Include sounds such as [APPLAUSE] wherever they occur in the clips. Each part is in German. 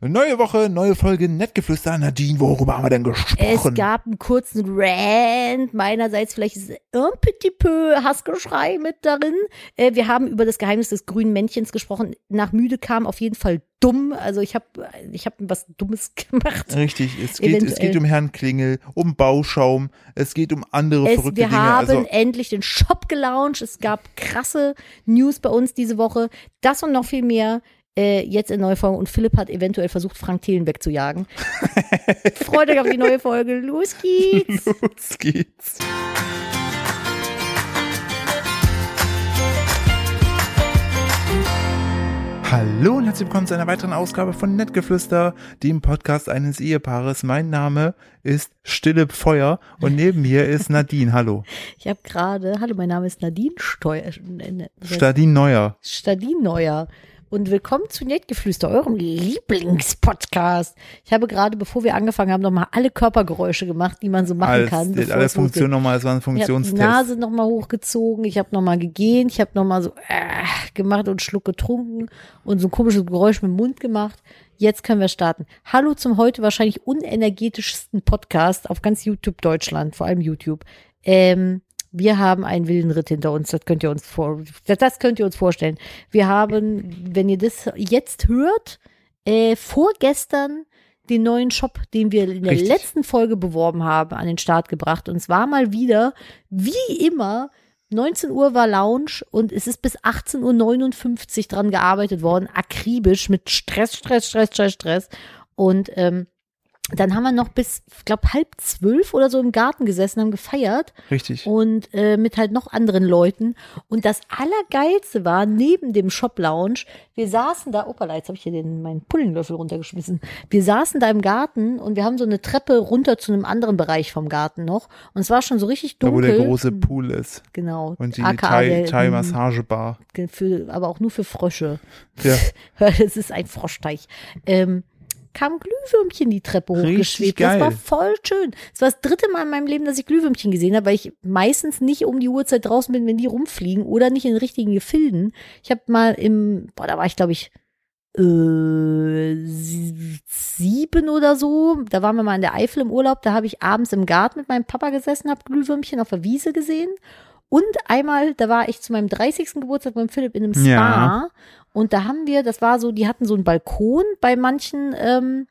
Neue Woche, neue Folge, Nettgeflüster. Nadine, worüber haben wir denn gesprochen? Es gab einen kurzen Rant. Meinerseits vielleicht ist ein petit peu Hassgeschrei mit darin. Äh, wir haben über das Geheimnis des grünen Männchens gesprochen. Nach müde kam auf jeden Fall dumm. Also ich habe ich hab was Dummes [LAUGHS] gemacht. Richtig, es geht, es geht um Herrn Klingel, um Bauschaum, es geht um andere Es, verrückte wir Dinge. haben Also, endlich den Shop gelauncht. Es gab krasse News bei uns diese Woche. Das und noch viel mehr äh, jetzt in Neufolge. Und Philipp hat eventuell versucht, Frank Thelen wegzujagen. [LAUGHS] Freut euch auf die neue Folge. Los geht's. los geht's. Hallo und herzlich willkommen zu einer weiteren Ausgabe von Nettgeflüster, dem Podcast eines Ehepaares. Mein Name ist Stille Feuer und neben mir ist Nadine. Hallo. Ich habe gerade, hallo, mein Name ist Nadine Steuer, äh, ne, Stadin Neuer. Stadin Neuer. Und willkommen zu Nettgeflüster, eurem Lieblingspodcast. Ich habe gerade, bevor wir angefangen haben, nochmal alle Körpergeräusche gemacht, die man so machen Alles, kann. alle. Funktionen nochmal, es war ein Ich habe die Funktionstest. Nase nochmal hochgezogen, ich habe nochmal gegähnt, ich habe nochmal so äh, gemacht und einen Schluck getrunken und so ein komisches Geräusch mit dem Mund gemacht. Jetzt können wir starten. Hallo zum heute wahrscheinlich unenergetischsten Podcast auf ganz YouTube Deutschland, vor allem YouTube. Ähm, wir haben einen wilden Ritt hinter uns, das könnt ihr uns vor, das, könnt ihr uns vorstellen. Wir haben, wenn ihr das jetzt hört, äh, vorgestern den neuen Shop, den wir in der Richtig. letzten Folge beworben haben, an den Start gebracht. Und es war mal wieder, wie immer, 19 Uhr war Lounge und es ist bis 18.59 Uhr dran gearbeitet worden, akribisch mit Stress, Stress, Stress, Stress, Stress. Und ähm, dann haben wir noch bis, ich glaube, halb zwölf oder so im Garten gesessen, haben gefeiert Richtig. und äh, mit halt noch anderen Leuten. Und das Allergeilste war, neben dem Shop-Lounge, wir saßen da, opala, jetzt habe ich hier den, meinen Pullenlöffel runtergeschmissen. Wir saßen da im Garten und wir haben so eine Treppe runter zu einem anderen Bereich vom Garten noch. Und es war schon so richtig Da wo dunkel. der große Pool ist Genau. und die Thai- Thai-Massagebar. für, aber auch nur für Frösche. Ja. [LAUGHS] Das ist ein Froschteich. Ähm, kam Glühwürmchen die Treppe hochgeschwebt. Das war voll schön. Es war das dritte Mal in meinem Leben, dass ich Glühwürmchen gesehen habe, weil ich meistens nicht um die Uhrzeit draußen bin, wenn die rumfliegen oder nicht in den richtigen Gefilden. Ich habe mal im, boah, da war ich glaube ich äh, sie- sieben oder so. Da waren wir mal in der Eifel im Urlaub. Da habe ich abends im Garten mit meinem Papa gesessen, habe Glühwürmchen auf der Wiese gesehen. Und einmal, da war ich zu meinem 30. Geburtstag beim Philipp in einem Spa. Ja. Und da haben wir, das war so, die hatten so einen Balkon bei manchen ähm,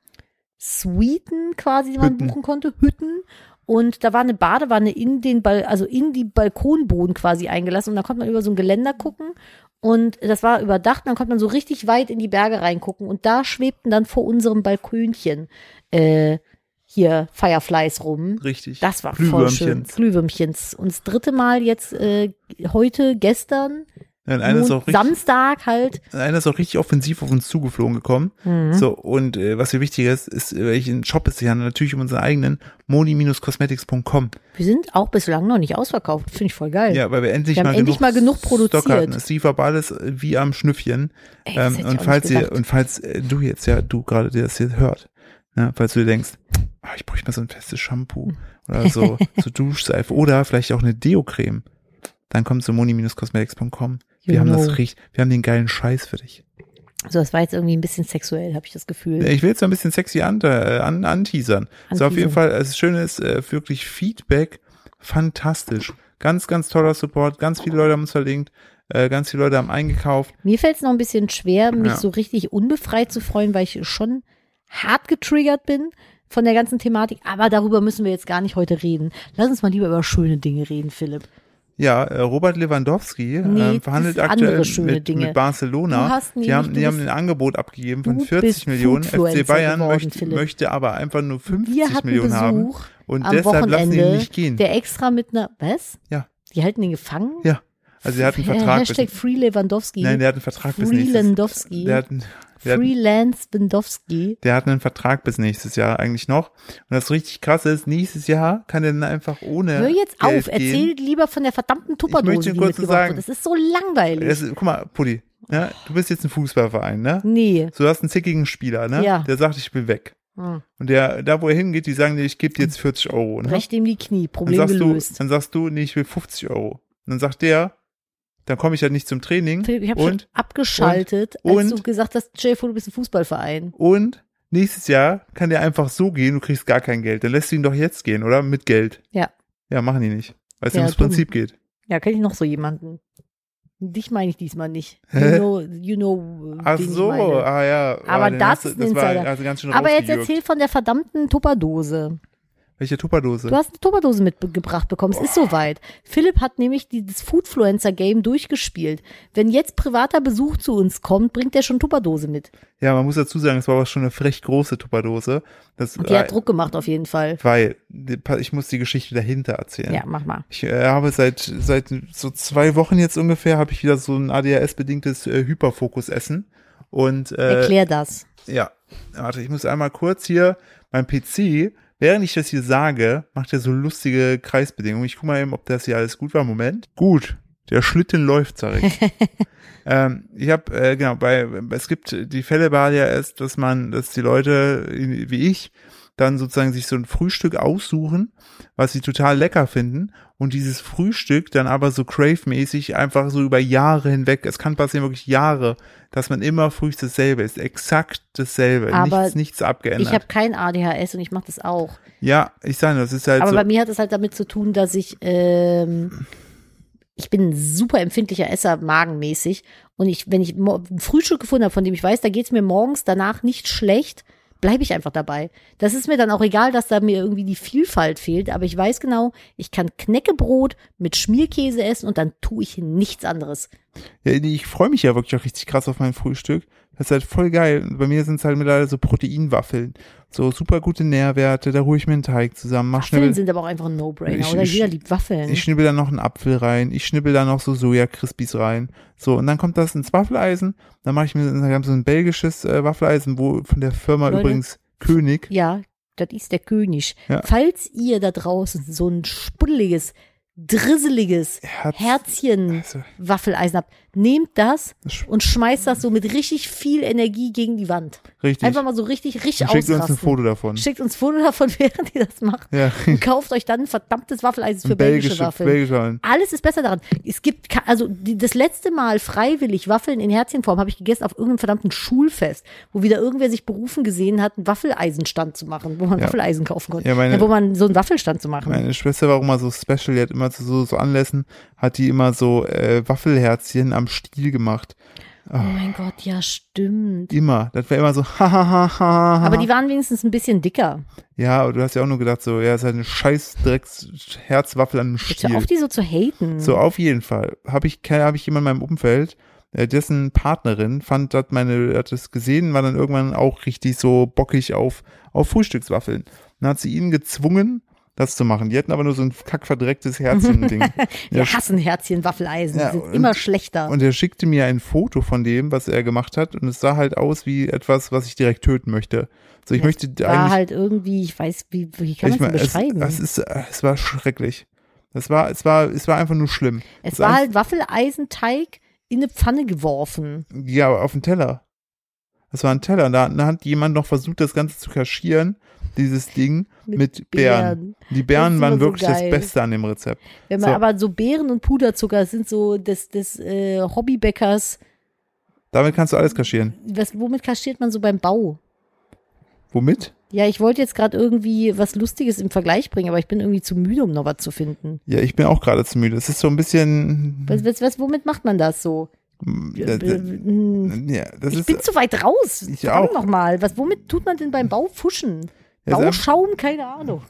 Suiten quasi, die man Hütten. buchen konnte, Hütten. Und da war eine Badewanne in den Bal also in die Balkonboden quasi eingelassen. Und da konnte man über so ein Geländer gucken. Und das war überdacht. Und dann konnte man so richtig weit in die Berge reingucken. Und da schwebten dann vor unserem Balkönchen äh, hier Fireflies rum. Richtig. Das war voll schön. Glühwürmchens. Glühwürmchens. Und das dritte Mal jetzt äh, heute, gestern, Ja, einer ist, auch richtig, Samstag halt. einer ist auch richtig offensiv auf uns zugeflogen gekommen. Mhm. So, und äh, was hier wichtig ist, ist, äh, welchen Shop ist, ja natürlich um unseren eigenen moni-cosmetics.com. Wir sind auch bislang noch nicht ausverkauft. Finde ich voll geil. Ja, weil wir endlich Wir haben mal endlich genug mal genug Stock produziert. hatten. Es lief aber alles äh, wie am Schnüffchen. Ey, Ähm, und falls ihr, und falls äh, du jetzt, ja, du gerade dir das hier hört, ne, falls du dir denkst, ah, ich bräuchte mal so ein festes Shampoo oder so, [LAUGHS] so Duschseife oder vielleicht auch eine Deo-Creme, dann komm zu moni-cosmetics.com. Wir You haben know. das richtig, wir haben den geilen Scheiß für dich. So, das war jetzt irgendwie ein bisschen sexuell, habe ich das Gefühl. Ich will jetzt ein bisschen sexy an, äh, an, anteasern. So, auf jeden. Fall, das Schöne ist, äh, wirklich Feedback, fantastisch. Ganz, ganz toller Support, ganz viele Leute haben uns verlinkt, äh, ganz viele Leute haben eingekauft. Mir fällt es noch ein bisschen schwer, mich Ja. so richtig unbefreit zu freuen, weil ich schon hart getriggert bin von der ganzen Thematik. Aber darüber müssen wir jetzt gar nicht heute reden. Lass uns mal lieber über schöne Dinge reden, Philipp. Ja, äh, Robert Lewandowski Nee, das verhandelt aktuell mit, mit Barcelona. Die haben, die haben ein Angebot abgegeben von du 40 bist Millionen. FC Bayern geworden, möchte, möchte aber einfach nur 50 Wir hatten Millionen haben. Besuch Und am deshalb lassen sie ihn Wochenende, nicht gehen. der extra mit einer, was? Ja. Die halten ihn gefangen? Ja. Also er hat einen Vertrag Hashtag bis, Free Lewandowski. Nein, der hat einen Vertrag bis nächstes Freelandowski. der hat, einen- der, hat, Freelance Bendowski. der hat einen Vertrag bis nächstes Jahr eigentlich noch. Und das richtig krasse ist, nächstes Jahr kann er dann einfach ohne Hör jetzt Geld auf, gehen. erzähl lieber von der verdammten Tupperdose, möchte die kurz sagen- wird. Das ist so langweilig. Das ist, guck mal, Puddi, ja, du bist jetzt ein Fußballverein, ne? nee. So, du hast einen zickigen Spieler, ne? Ja. Der sagt, ich will weg. Hm. Und der, da wo er hingeht, die sagen dir, ich gebe dir jetzt 40 Euro. Ne? Brech dem die Knie, Dann Problem sagst, du, gelöst. dann sagst du, nee, ich will 50 Euro. Und dann sagt der, dann komme ich halt nicht zum Training. Philipp, ich habe schon abgeschaltet, und- als und- du gesagt hast, Jay, du bist ein Fußballverein. und nächstes Jahr kann der einfach so gehen, du kriegst gar kein Geld. Dann lässt du ihn doch jetzt gehen, oder? Mit Geld. Ja. Ja, machen die nicht. Weißt du, Ja, das dumm. Prinzip geht. Ja, kenne ich noch so jemanden. Dich meine ich diesmal nicht. [LAUGHS] You Hä? know, you know Ach wen ich so, ah ja. Aber den das hast ist ein das war also ganz schön Aber jetzt erzähl von der verdammten Tupperdose. Welche Tupperdose? Du hast eine Tupperdose mitgebracht bekommen. Es ist soweit. Philipp hat nämlich dieses Foodfluencer-Game durchgespielt. Wenn jetzt privater Besuch zu uns kommt, bringt er schon Tupperdose mit. Ja, man muss dazu sagen, es war aber schon eine frech große Tupperdose. Das, Und die hat Druck gemacht auf jeden Fall. weil ich muss die Geschichte dahinter erzählen. Ja, mach mal. Ich äh, habe seit seit so zwei Wochen jetzt ungefähr habe ich wieder so ein ADHS-bedingtes äh, Hyperfokus-Essen und äh, Erklär das. ja, warte, ich muss einmal kurz hier mein PC, während ich das hier sage, macht er so lustige Kreisbedingungen. Ich guck mal eben, ob das hier alles gut war. Moment. Gut, der Schlitten läuft, sag ich. [LAUGHS] ähm, ich habe äh, genau bei es gibt die Fälle bei ADHS, dass man, dass die Leute wie ich dann sozusagen sich so ein Frühstück aussuchen, was sie total lecker finden und dieses Frühstück dann aber so crave-mäßig einfach so über Jahre hinweg, es kann passieren wirklich Jahre, dass man immer frühst dasselbe ist, exakt dasselbe, Aber nichts, nichts abgeändert. Ich habe kein ADHS und ich mache das auch. ja, ich sage, das ist halt Aber so, bei mir hat es halt damit zu tun, dass ich, ähm, ich bin ein super empfindlicher Esser, magenmäßig. Und ich, wenn ich ein Frühstück gefunden habe, von dem ich weiß, da geht's mir morgens danach nicht schlecht, bleibe ich einfach dabei. Das ist mir dann auch egal, dass da mir irgendwie die Vielfalt fehlt, aber ich weiß genau, ich kann Knäckebrot mit Schmierkäse essen und dann tue ich nichts anderes. ja, ich freue mich ja wirklich auch richtig krass auf mein Frühstück. Das ist halt voll geil. Bei mir sind es halt mittlerweile so Proteinwaffeln. So super gute Nährwerte, da hole ich mir einen Teig zusammen, mach Waffeln schnell. sind aber auch einfach ein No-Brainer, oder? Jeder liebt Waffeln. Ich schnibbel da noch einen Apfel rein, ich schnibbel da noch so Soja-Crispies rein. So, und dann kommt das ins Waffeleisen. Dann mache ich mir haben so ein belgisches äh, Waffeleisen, wo von der Firma Leute. übrigens König. Ja, das ist der König. Ja. Falls ihr da draußen so ein spuddeliges, drisseliges Herz, Herzchen also, Waffeleisen habt, nehmt das und schmeißt das so mit richtig viel Energie gegen die Wand. richtig. Einfach mal so richtig, richtig Und schickt uns ein ausrasten. Foto davon. Schickt uns ein Foto davon, [LAUGHS] während ihr das macht. Ja, Und kauft euch dann ein verdammtes Waffeleisen für belgische, belgische, Waffeln. belgische Waffeln. Alles ist besser daran. Es gibt, also die, das letzte Mal freiwillig Waffeln in Herzchenform habe ich gegessen auf irgendeinem verdammten Schulfest, wo wieder irgendwer sich berufen gesehen hat, einen Waffeleisenstand zu machen, wo man Ja. Waffeleisen kaufen konnte. Ja, meine- wo man so einen Waffelstand zu machen. Meine Schwester war auch immer so special, die hat immer zu so, so Anlässen, hat die immer so äh, Waffelherzchen am Stiel gemacht. oh mein Gott, ja, stimmt. Immer. Das war immer so, [LAUGHS] hahaha. Aber die waren wenigstens ein bisschen dicker. Ja, aber du hast ja auch nur gedacht, so, ja, ist halt eine scheiß Drecks Herzwaffel an einem Jetzt hör Stiel. auf, die so zu haten. So, auf jeden Fall. Habe ich, habe ich jemand in meinem Umfeld, äh, dessen Partnerin fand, hat meine, hat das gesehen, war dann irgendwann auch richtig so bockig auf, auf Frühstückswaffeln. Dann hat sie ihn gezwungen, das zu machen. Die hatten aber nur so ein kackverdrecktes [LAUGHS] Herzchen-Ding. Wir Ja, hassen Herzchen, Waffeleisen, Ja, die sind und- immer schlechter. Und er schickte mir ein Foto von dem, was er gemacht hat, und es sah halt aus wie etwas, was ich direkt töten möchte. So, ich möchte war eigentlich. halt irgendwie, ich weiß, wie, wie kann man ich es mein, es, beschreiben? es, ist, es war schrecklich. Es war, es war, es war einfach nur schlimm. es das war halt Waffeleisenteig in eine Pfanne geworfen. Ja, aber auf den Teller. Das war ein Teller. Da, da hat jemand noch versucht, das Ganze zu kaschieren, dieses Ding, mit, Beeren. Die Beeren ist waren immer so wirklich das. Beste an dem Rezept. Wenn man So. aber so Beeren und Puderzucker sind so des, des äh, Hobbybäckers, Damit kannst du alles kaschieren. was, womit kaschiert man so beim Bau? Womit? Ja, ich wollte jetzt gerade irgendwie was Lustiges im Vergleich bringen, aber ich bin irgendwie zu müde, um noch was zu finden. Ja, ich bin auch gerade zu müde. Es ist so ein bisschen. Was, was, was, womit macht man das so? Ja, das, Hm, ja, das ich ist. bin zu weit raus. Ich Verdammt auch. noch mal. Was, womit tut man denn beim Bau fuschen? Das- Bauschaum? Keine Ahnung.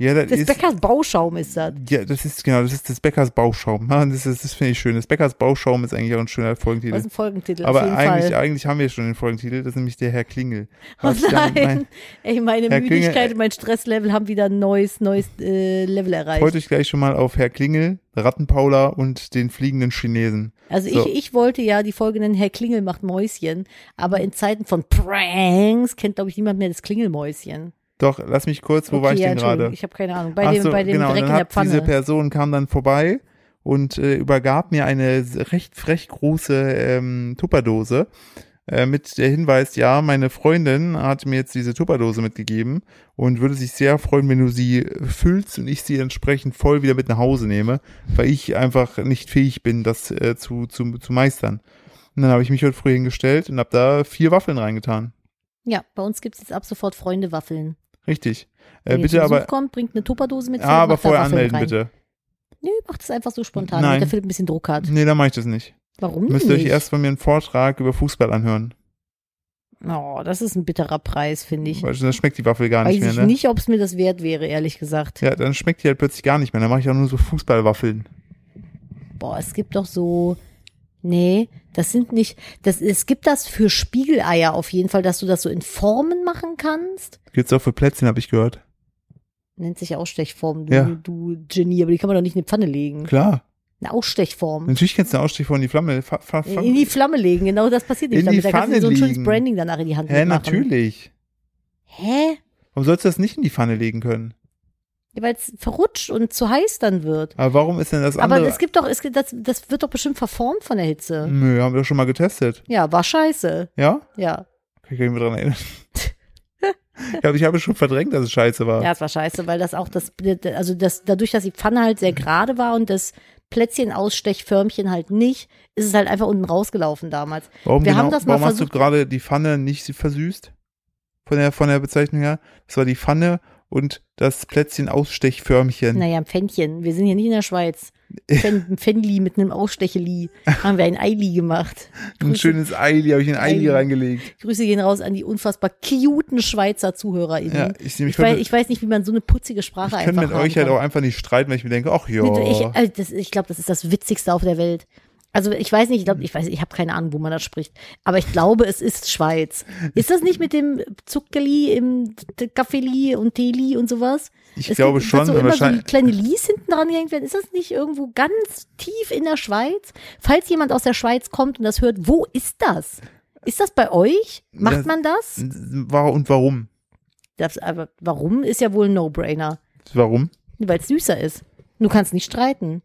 ja, das Das ist. Bäckers Bauschaum ist das. Ja, das ist genau, das ist des Bäckers Bauschaum. Das, ist- das finde ich schön. Das Bäckers Bauschaum ist eigentlich auch ein schöner Folgentitel. ist ein Folgentitel? Aber eigentlich, Fall. eigentlich haben wir schon den Folgentitel, das ist nämlich der Herr Klingel. [LAUGHS] Oh nein. mein- Ey, meine Herr Müdigkeit Klingel- und mein Stresslevel haben wieder ein neues, neues äh, Level erreicht. Freut euch gleich schon mal auf Herr Klingel, Rattenpaula und den fliegenden Chinesen. Also So. ich, ich wollte ja die Folge nennen, Herr Klingel macht Mäuschen, aber in Zeiten von Pranks kennt, glaube ich, niemand mehr das Klingelmäuschen. Doch, lass mich kurz, wo war ich ja, denn gerade? Ich habe keine Ahnung. Bei Ach dem, so, bei dem genau, Dreck dann in der hat diese Pfanne. Person kam dann vorbei und äh, übergab mir eine recht frech große ähm, Tupperdose äh, mit der Hinweis, ja, meine Freundin hat mir jetzt diese Tupperdose mitgegeben und würde sich sehr freuen, wenn du sie füllst und ich sie entsprechend voll wieder mit nach Hause nehme, weil ich einfach nicht fähig bin, das äh, zu, zu, zu meistern. Und dann habe ich mich heute früh hingestellt und habe da vier Waffeln reingetan. Ja, bei uns gibt's jetzt ab sofort Freunde-Waffeln. Richtig. Äh, bitte Besuch aber, kommt, bringt eine Tupperdose mit. ja, aber macht da vorher anmelden, rein. bitte. Nö, macht es einfach so spontan, Nein. damit der Philipp ein bisschen Druck hat. Nee, dann mache ich das nicht. Warum Müsst ihr euch nicht? erst von mir einen Vortrag über Fußball anhören. Oh, das ist ein bitterer Preis, finde ich. Weil dann schmeckt die Waffel gar Weiß nicht mehr, ich ne? nicht, ob es mir das wert wäre, ehrlich gesagt. Ja, dann schmeckt die halt plötzlich gar nicht mehr. Dann mache ich auch nur so Fußballwaffeln. Boah, es gibt doch so. Nee, das sind nicht. Das, es gibt das für Spiegeleier auf jeden Fall, dass du das so in Formen machen kannst. Gibt's auch für Plätzchen, habe ich gehört. Nennt sich Ausstechform, du, Ja. du Genie, aber die kann man doch nicht in die Pfanne legen. Klar. Eine Ausstechform. Natürlich kannst du einen Ausstich von die Flamme. Fa fa fa In die Flamme legen, genau das passiert nicht In die damit. Da kannst du Pfanne so ein schönes liegen. Branding danach in die Hand Hä, machen. natürlich. Hä? Warum sollst du das nicht in die Pfanne legen können? Ja, Weil es verrutscht und zu heiß dann wird. Aber warum ist denn das Aber andere? es gibt doch, es gibt, das, das wird doch bestimmt verformt von der Hitze. Nö, haben wir doch schon mal getestet. Ja, war scheiße. Ja? Ja. Kann ich mich dran erinnern. ich glaube, ich habe schon verdrängt, dass es scheiße war. Ja, es war scheiße, weil das auch das, also das, dadurch, dass die Pfanne halt sehr gerade war und das Plätzchen-Ausstechförmchen halt nicht, ist es halt einfach unten rausgelaufen damals. Warum, wir genau, haben das mal warum hast du versucht- gerade die Pfanne nicht versüßt? Von der, von der Bezeichnung her? Das war die Pfanne und das Plätzchen-Ausstechförmchen. Naja, ein Pfännchen. Wir sind hier nicht in der Schweiz. [LAUGHS] Ein Pfännli mit einem Ausstecheli. Haben wir ein Eili gemacht. Ein Grüße, schönes Eili habe ich in Eili reingelegt. Grüße gehen raus an die unfassbar cuten Schweizer ZuhörerInnen. Ja, ich, ich, ich, könnte, weiß, ich weiß nicht, wie man so eine putzige Sprache ich könnte einfach mit euch halt kann. auch einfach nicht streiten, weil ich mir denke, ach ja. Nee, du, Ich, das, ich glaube, das ist das Witzigste auf der Welt. Also ich weiß nicht, ich glaube, ich weiß, ich habe keine Ahnung, wo man das spricht. Aber ich glaube, es ist Schweiz. Ist das nicht mit dem Zuckerli im Kaffeeli und Teeli und sowas? ich Es glaube gibt, schon, so immer so kleine Lies hinten dran gehängt werden. Ist das nicht irgendwo ganz tief in der Schweiz? Falls jemand aus der Schweiz kommt und das hört, wo ist das? Ist das bei euch? Macht Das- man das? Und warum? das aber warum ist ja wohl ein No-Brainer. Warum? Weil es süßer ist. Du kannst nicht streiten.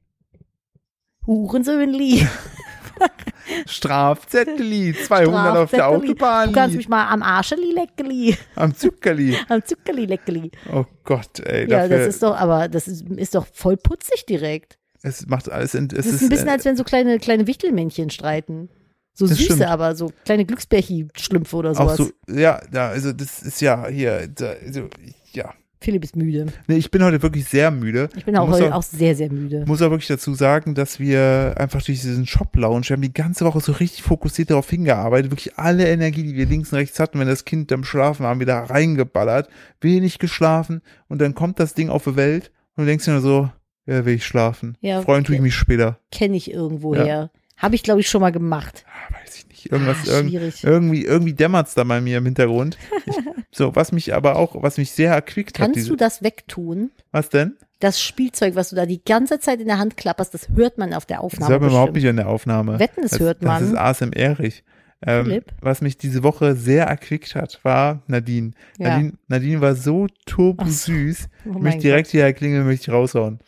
Hurensöhnli. [LAUGHS] Strafzetteli, 200 auf der. Autobahn, Du kannst mich mal am Arscheli leckeli, am Zuckerli. [LAUGHS] am Zuckerli leckeli. Oh Gott, ey, Ja, das ist doch, aber das ist, ist doch voll putzig direkt. es macht alles, in, es Das ist ein bisschen, äh, als wenn so kleine, kleine Wichtelmännchen streiten. So süße, stimmt. aber so kleine Glücksbärchi-Schlümpfe oder auch sowas. so, ja, ja, also das ist ja hier, da, also, ja. Philipp ist müde. Nee, ich bin heute wirklich sehr müde. Ich bin auch heute auch sehr, sehr müde. muss auch wirklich dazu sagen, dass wir einfach durch diesen Shop-Lounge, wir haben die ganze Woche so richtig fokussiert darauf hingearbeitet, wirklich alle Energie, die wir links und rechts hatten, wenn das Kind am Schlafen war, haben wir da reingeballert, wenig geschlafen und dann kommt das Ding auf die Welt und du denkst dir nur so, ja, will ich schlafen. Ja, Freuen tue ich mich später. Kenne ich irgendwo Ja. Habe ich, glaube ich, schon mal gemacht. Ah, weiß ich nicht. Irgendwas, Ah, schwierig. irgendwie, irgendwie dämmert's da bei mir im Hintergrund. Ich, [LAUGHS] so, was mich aber auch, was mich sehr erquickt hat, Kannst du das wegtun? was denn? Das Spielzeug, was du da die ganze Zeit in der Hand klapperst, das hört man auf der Das Aufnahme. hört man überhaupt nicht in der Aufnahme. Wetten, das hört Das ist man. ASMR-ig. Ähm, was mich diese Woche sehr erquickt hat, war Nadine. Ja. Nadine, Nadine war so turbo Ach so. süß. Oh Ich mein möchte direkt hierher klingeln, möchte ich raushauen.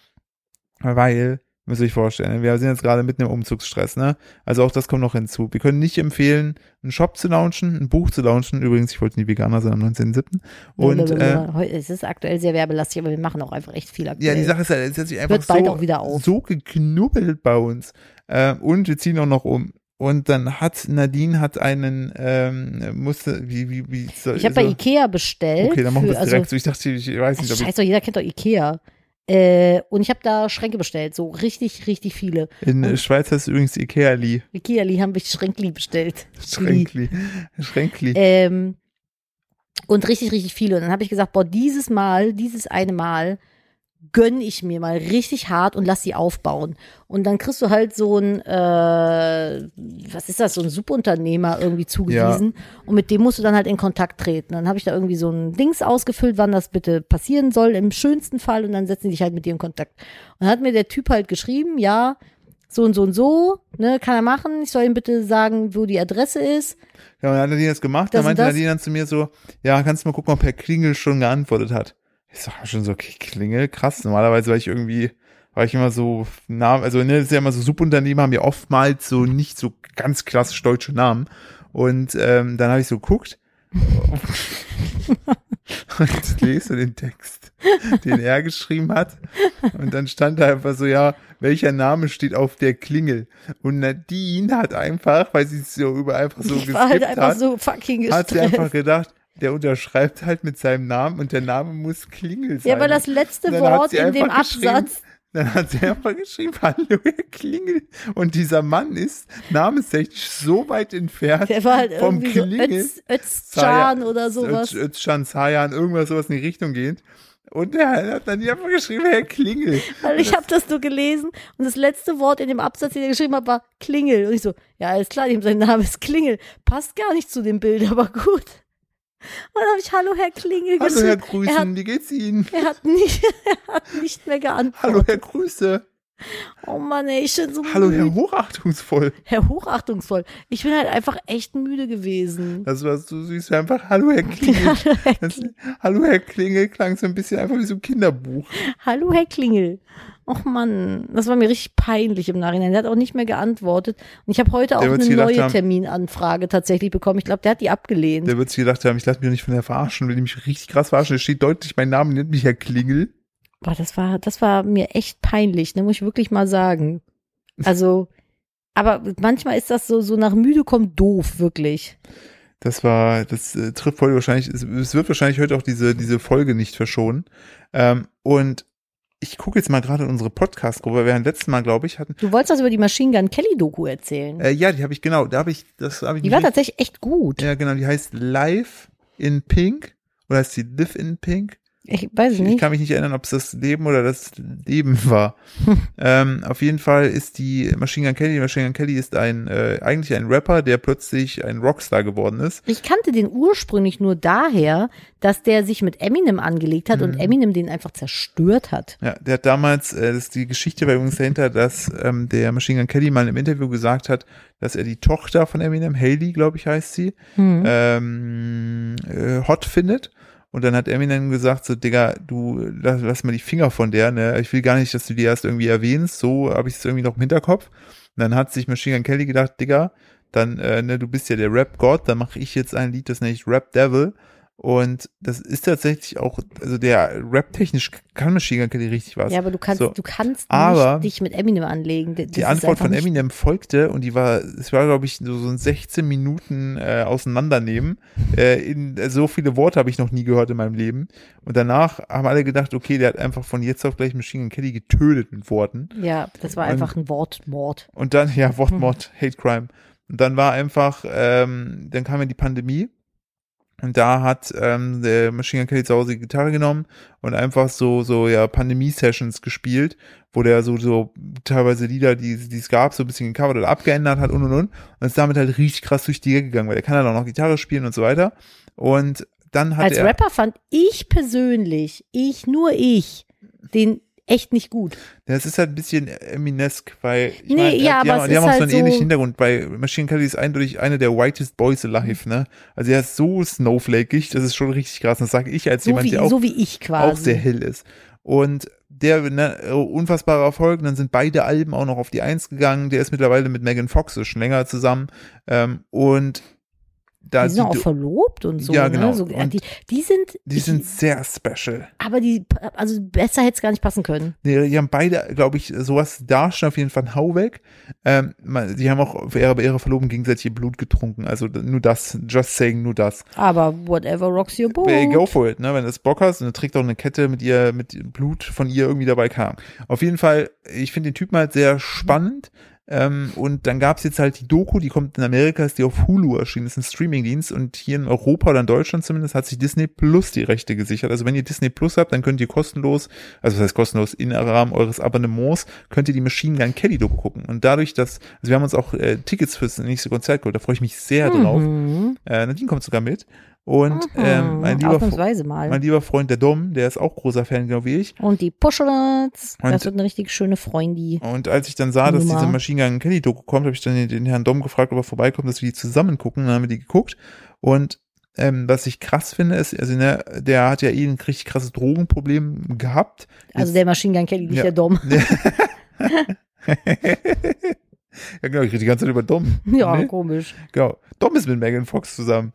Weil, müsst ihr euch vorstellen, wir sind jetzt gerade mitten im Umzugsstress, ne? Also auch das kommt noch hinzu. Wir können nicht empfehlen, einen Shop zu launchen, ein Buch zu launchen. Übrigens, ich wollte nie Veganer sein am 19.07. Und äh, es ist aktuell sehr werbelastig, aber wir machen auch einfach echt viel aktuell. ja, die Sache ist halt, es hat sich einfach so, auch wieder auf. so geknubbelt bei uns. Äh, und wir ziehen auch noch um. Und dann hat Nadine hat einen, ähm, musste, wie, wie, wie soll ich habe bei so- Ikea bestellt. Okay, dann machen wir das direkt so. Ich dachte, ich weiß nicht, Also, ob scheiß doch, jeder kennt doch Ikea. Äh, und ich habe da Schränke bestellt, so richtig, richtig viele. in äh, Schweiz heißt es übrigens Ikea-Li. Ikea-Li haben mich Schränkli bestellt. Schränkli. Schränkli. Ähm, und richtig, richtig viele. Und dann habe ich gesagt, boah, dieses Mal, dieses eine Mal gönn ich mir mal richtig hart und lass sie aufbauen. Und dann kriegst du halt so ein, äh, was ist das, so ein Subunternehmer irgendwie zugewiesen. Und mit dem musst du dann halt in Kontakt treten. Dann habe ich da irgendwie so ein Dings ausgefüllt, wann das bitte passieren soll, im schönsten Fall. Und dann setzen die dich halt mit dir in Kontakt. Und dann hat mir der Typ halt geschrieben, ja, so und so und so, ne, kann er machen. Ich soll ihm bitte sagen, wo die Adresse ist. Ja, und dann hat Nadine das gemacht. Das Dann meinte. Nadine dann zu mir so, ja, kannst du mal gucken, ob Herr Klingel schon geantwortet hat. Ich sag schon so, okay, Klingel, krass. Normalerweise war ich irgendwie, war ich immer so, Namen, also ne, ist ja immer so Subunternehmer, haben ja oftmals so nicht so ganz klassisch deutsche Namen. Und ähm, dann habe ich so geguckt [LAUGHS] und lese den Text, den er geschrieben hat. Und dann stand da einfach so, ja, welcher Name steht auf der Klingel? Und Nadine hat einfach, weil sie es so über einfach so ich war halt einfach hat, so fucking hat sie einfach gedacht, der unterschreibt halt mit seinem Namen und der Name muss Klingel sein. Ja, aber das letzte Wort in dem Absatz. Dann hat sie einfach geschrieben, hallo Herr Klingel. Und dieser Mann ist namenstechnisch so weit entfernt Der war halt vom Klingel. so Öz, Özcan oder sowas. Öz- Özcan, Sayan, irgendwas sowas in die Richtung geht. Und er hat dann einfach geschrieben, Herr Klingel. Weil ich habe das nur gelesen und das letzte Wort in dem Absatz, den er geschrieben hat, war Klingel. Und ich so, ja, alles klar, sein Name ist Klingel. Passt gar nicht zu dem Bild, aber gut. Und dann habe ich Hallo Herr Klingel Hallo Herr. Er hat, Grüßen, wie geht's Ihnen? er hat nicht, [LAUGHS] er hat nicht mehr geantwortet. Hallo Herr Grüße. Oh Mann, ey, ich bin so Hallo müde. Herr Hochachtungsvoll. Herr Hochachtungsvoll. Ich bin halt einfach echt müde gewesen. Das war so süß, einfach Hallo Herr [LAUGHS] Klingel. Hallo Herr, Das, Hallo Herr Klingel klang so ein bisschen einfach wie so ein Kinderbuch. Hallo Herr Klingel. Och Mann, das war mir richtig peinlich im Nachhinein. Der hat auch nicht mehr geantwortet. Und ich habe heute auch eine neue haben- Terminanfrage tatsächlich bekommen. Ich glaube, der hat die abgelehnt. Der wird sich gedacht haben, ich lasse mich nicht von der verarschen, will die mich richtig krass verarschen. Es steht deutlich mein Name, nennt mich Herr Klingel. Boah, das war, das war mir echt peinlich, ne, muss ich wirklich mal sagen. Also, aber manchmal ist das so, so nach müde kommt doof, wirklich. Das war, das äh, trifft heute wahrscheinlich, es, es wird wahrscheinlich heute auch diese, diese Folge nicht verschonen. Ähm, und ich gucke jetzt mal gerade in unsere Podcast-Gruppe, weil wir das letzte Mal, glaube ich, hatten. Du wolltest was über die Machine Gun Kelly Doku erzählen. Äh, ja, die habe ich, genau, da habe ich, das habe ich die war tatsächlich echt gut. Ja, genau, die heißt Live in Pink. Oder heißt die Live in Pink? Ich weiß Ich, es ich nicht. kann mich nicht erinnern, ob es das Leben oder das Leben war. [LAUGHS] ähm, auf jeden Fall ist die Machine Gun Kelly, Machine Gun Kelly ist ein, äh, eigentlich ein Rapper, der plötzlich ein Rockstar geworden ist. Ich kannte den ursprünglich nur daher, dass der sich mit Eminem angelegt hat Mhm. und Eminem den einfach zerstört hat. Ja, der hat damals, äh, das ist die Geschichte bei übrigens dahinter, dass ähm, der Machine Gun Kelly mal im Interview gesagt hat, dass er die Tochter von Eminem, Haley, glaube ich, heißt sie, Hm. ähm, äh, hot findet. Und dann hat Eminem gesagt, so, Digga, du lass, lass mal die Finger von der, ne? Ich will gar nicht, dass du die erst irgendwie erwähnst, so habe ich es irgendwie noch im Hinterkopf. Und dann hat sich Machine Gun Kelly gedacht, Digga, dann, äh, ne, du bist ja der Rap-Gott, dann mache ich jetzt ein Lied, das nenne ich Rap Devil. Und das ist tatsächlich auch, also der Rap-technisch kann Machine Gun Kelly richtig was. Ja, aber du kannst, So. du kannst Aber- nicht dich mit Eminem anlegen. Das Die Antwort von Eminem folgte und die war, es war glaube ich so, so ein 16 Minuten äh, auseinandernehmen. Äh, in, äh, so viele Worte habe ich noch nie gehört in meinem Leben. Und danach haben alle gedacht, okay, der hat einfach von jetzt auf gleich Machine Gun Kelly getötet mit Worten. Ja, das war Und- einfach ein Wortmord. Und dann, ja, Wortmord, Hate Crime. Und dann war einfach, ähm, dann kam ja die Pandemie. Und da hat ähm, der Machine Gun Kelly zu Hause die Gitarre genommen und einfach so, so ja, Pandemie-Sessions gespielt, wo der so, so teilweise Lieder, die, die es gab, so ein bisschen gecovert oder abgeändert hat und und und. Und ist damit halt richtig krass durch die Decke gegangen, weil er kann halt auch noch Gitarre spielen und so weiter. Und dann hat Als er. Rapper fand ich persönlich, ich, nur ich, den echt nicht gut. Das ist halt ein bisschen Eminesk, weil ich Nee, meine, ja, die, aber haben, die haben auch halt so einen so- ähnlichen Hintergrund. Bei Machine Kelly ist eindeutig einer der whitest boys alive, ne? Also er ist so snowflakeig, das ist schon richtig krass. Das sage ich als So jemand, wie, der auch, so wie ich quasi. auch sehr hell ist. Und der, ne, unfassbarer Erfolg, dann sind beide Alben auch noch auf die Eins gegangen. Der ist mittlerweile mit Megan Fox schon länger zusammen. Ähm, und da die sind auch die, verlobt und so. Ja, genau. Ne? So, Und die, die sind, die ich, sind sehr special. aber die, also besser hätte es gar nicht passen können. Nee, die haben beide, glaube ich, sowas da schon auf jeden Fall einen Hau weg. Ähm, die haben auch bei ihrer Verlobung gegenseitig ihr Blut getrunken. Also nur das, just saying, nur das. Aber whatever rocks your boat. Hey, go for it, ne? Wenn du das Bock hast und du trägt auch eine Kette mit ihr, mit Blut von ihr irgendwie dabei kam. Auf jeden Fall, ich finde den Typen halt sehr spannend. Ähm, und dann gab's jetzt halt die Doku, die kommt in Amerika, ist die auf Hulu erschienen, ist ein Streamingdienst und hier in Europa oder in Deutschland zumindest hat sich Disney Plus die Rechte gesichert. Also wenn ihr Disney Plus habt, dann könnt ihr kostenlos, also was heißt kostenlos, im Rahmen eures Abonnements, könnt ihr die Machine Gun Kelly Doku gucken. Und dadurch, dass, also wir haben uns auch äh, Tickets fürs nächste Konzert geholt, da freue ich mich sehr drauf. Mhm. Äh, Nadine kommt sogar mit. Und ähm, mein, lieber, mein lieber Freund der Dom, der ist auch großer Fan, genau wie ich. und die Puschelats. Und- Das wird eine richtig schöne Freundin. Und als ich dann sah, dass Nummer. diese Machine Gun Kelly Doku kommt, habe ich dann den, den Herrn Dom gefragt, ob er vorbeikommt, dass wir die zusammen gucken. Dann haben wir die geguckt. Und ähm, was ich krass finde, ist, also ne, der hat ja eh ein richtig krasses Drogenproblem gehabt. Also Jetzt- der Machine Gun Kelly, nicht Ja. der Dom. [LAUGHS] [LAUGHS] Ja, genau, ich rede die ganze Zeit über Dom. [LAUGHS] Ja, Ne? komisch. Genau. Dom ist mit Megan Fox zusammen.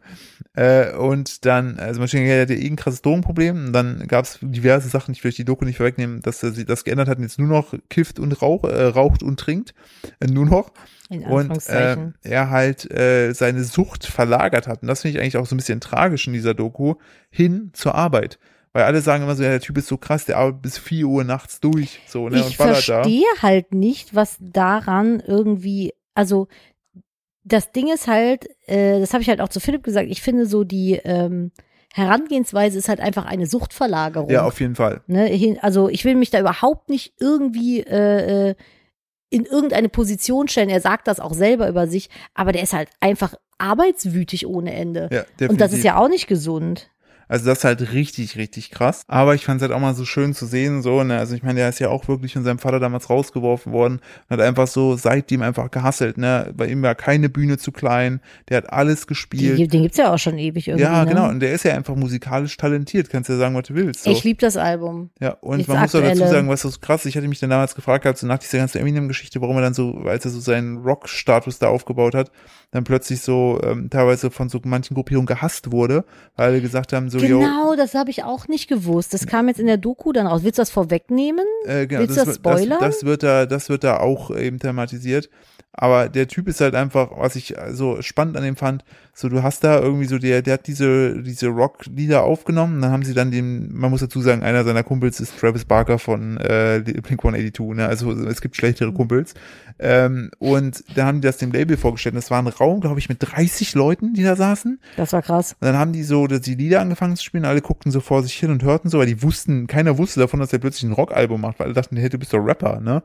Äh, und dann, also Machine Gun hatte eh ein krasses Drogenproblem. Und dann gab es diverse Sachen, ich will die Doku nicht vorwegnehmen, dass er sie das geändert hat und jetzt nur noch kifft und rauch, äh, raucht und trinkt. Äh, nur noch. In Und äh, er halt äh, seine Sucht verlagert hat. Und das finde ich eigentlich auch so ein bisschen tragisch in dieser Doku, hin zur Arbeit. Weil alle sagen immer so, ja, der Typ ist so krass, der arbeitet bis 4 Uhr nachts durch, so, ne, ich und ballert da. verstehe halt nicht, was daran irgendwie, also das Ding ist halt, äh, das habe ich halt auch zu Philipp gesagt, ich finde so die ähm, Herangehensweise ist halt einfach eine Suchtverlagerung. Ja, auf jeden Fall. Ne, also ich will mich da überhaupt nicht irgendwie äh, äh, in irgendeine Position stellen. Er sagt das auch selber über sich, aber der ist halt einfach arbeitswütig ohne Ende. Ja, definitiv. Und das ist ja auch nicht gesund. Also das ist halt richtig, richtig krass. Aber ich fand es halt auch mal so schön zu sehen, so, ne, also ich meine, der ist ja auch wirklich von seinem Vater damals rausgeworfen worden und hat einfach so seitdem einfach gehasselt, ne. Bei ihm war keine Bühne zu klein, der hat alles gespielt. Die, den gibt's ja auch schon ewig irgendwie. ja, ne? genau. Und der ist ja einfach musikalisch talentiert, kannst ja sagen, was du willst. So. Ich liebe das Album. Ja, und Das man muss auch dazu sagen, was so krass, ich hatte mich dann damals gefragt gehabt, so nach dieser ganzen Eminem-Geschichte, warum er dann so, als er so seinen Rock-Status da aufgebaut hat, dann plötzlich so ähm, teilweise von so manchen Gruppierungen gehasst wurde, weil alle gesagt haben, so, yo, Genau, das habe ich auch nicht gewusst. Das kam jetzt in der Doku dann raus. Willst du das vorwegnehmen? Äh, genau, Willst du das spoilern? Das, das wird da, das wird da auch eben thematisiert. Aber der Typ ist halt einfach, was ich so spannend an dem fand, so du hast da irgendwie so, der, der hat diese, diese Rock-Lieder aufgenommen, dann haben sie dann den, man muss dazu sagen, einer seiner Kumpels ist Travis Barker von äh, Blink 182, ne? Also es gibt schlechtere Kumpels. Ähm, und da haben die das dem Label vorgestellt. Das war ein Raum, glaube ich, mit 30 Leuten, die da saßen. Das war krass. Und dann haben die so die Lieder angefangen zu spielen, alle guckten so vor sich hin und hörten so, weil die wussten, keiner wusste davon, dass er plötzlich ein Rockalbum macht, weil alle dachten, hey, du bist doch Rapper, ne?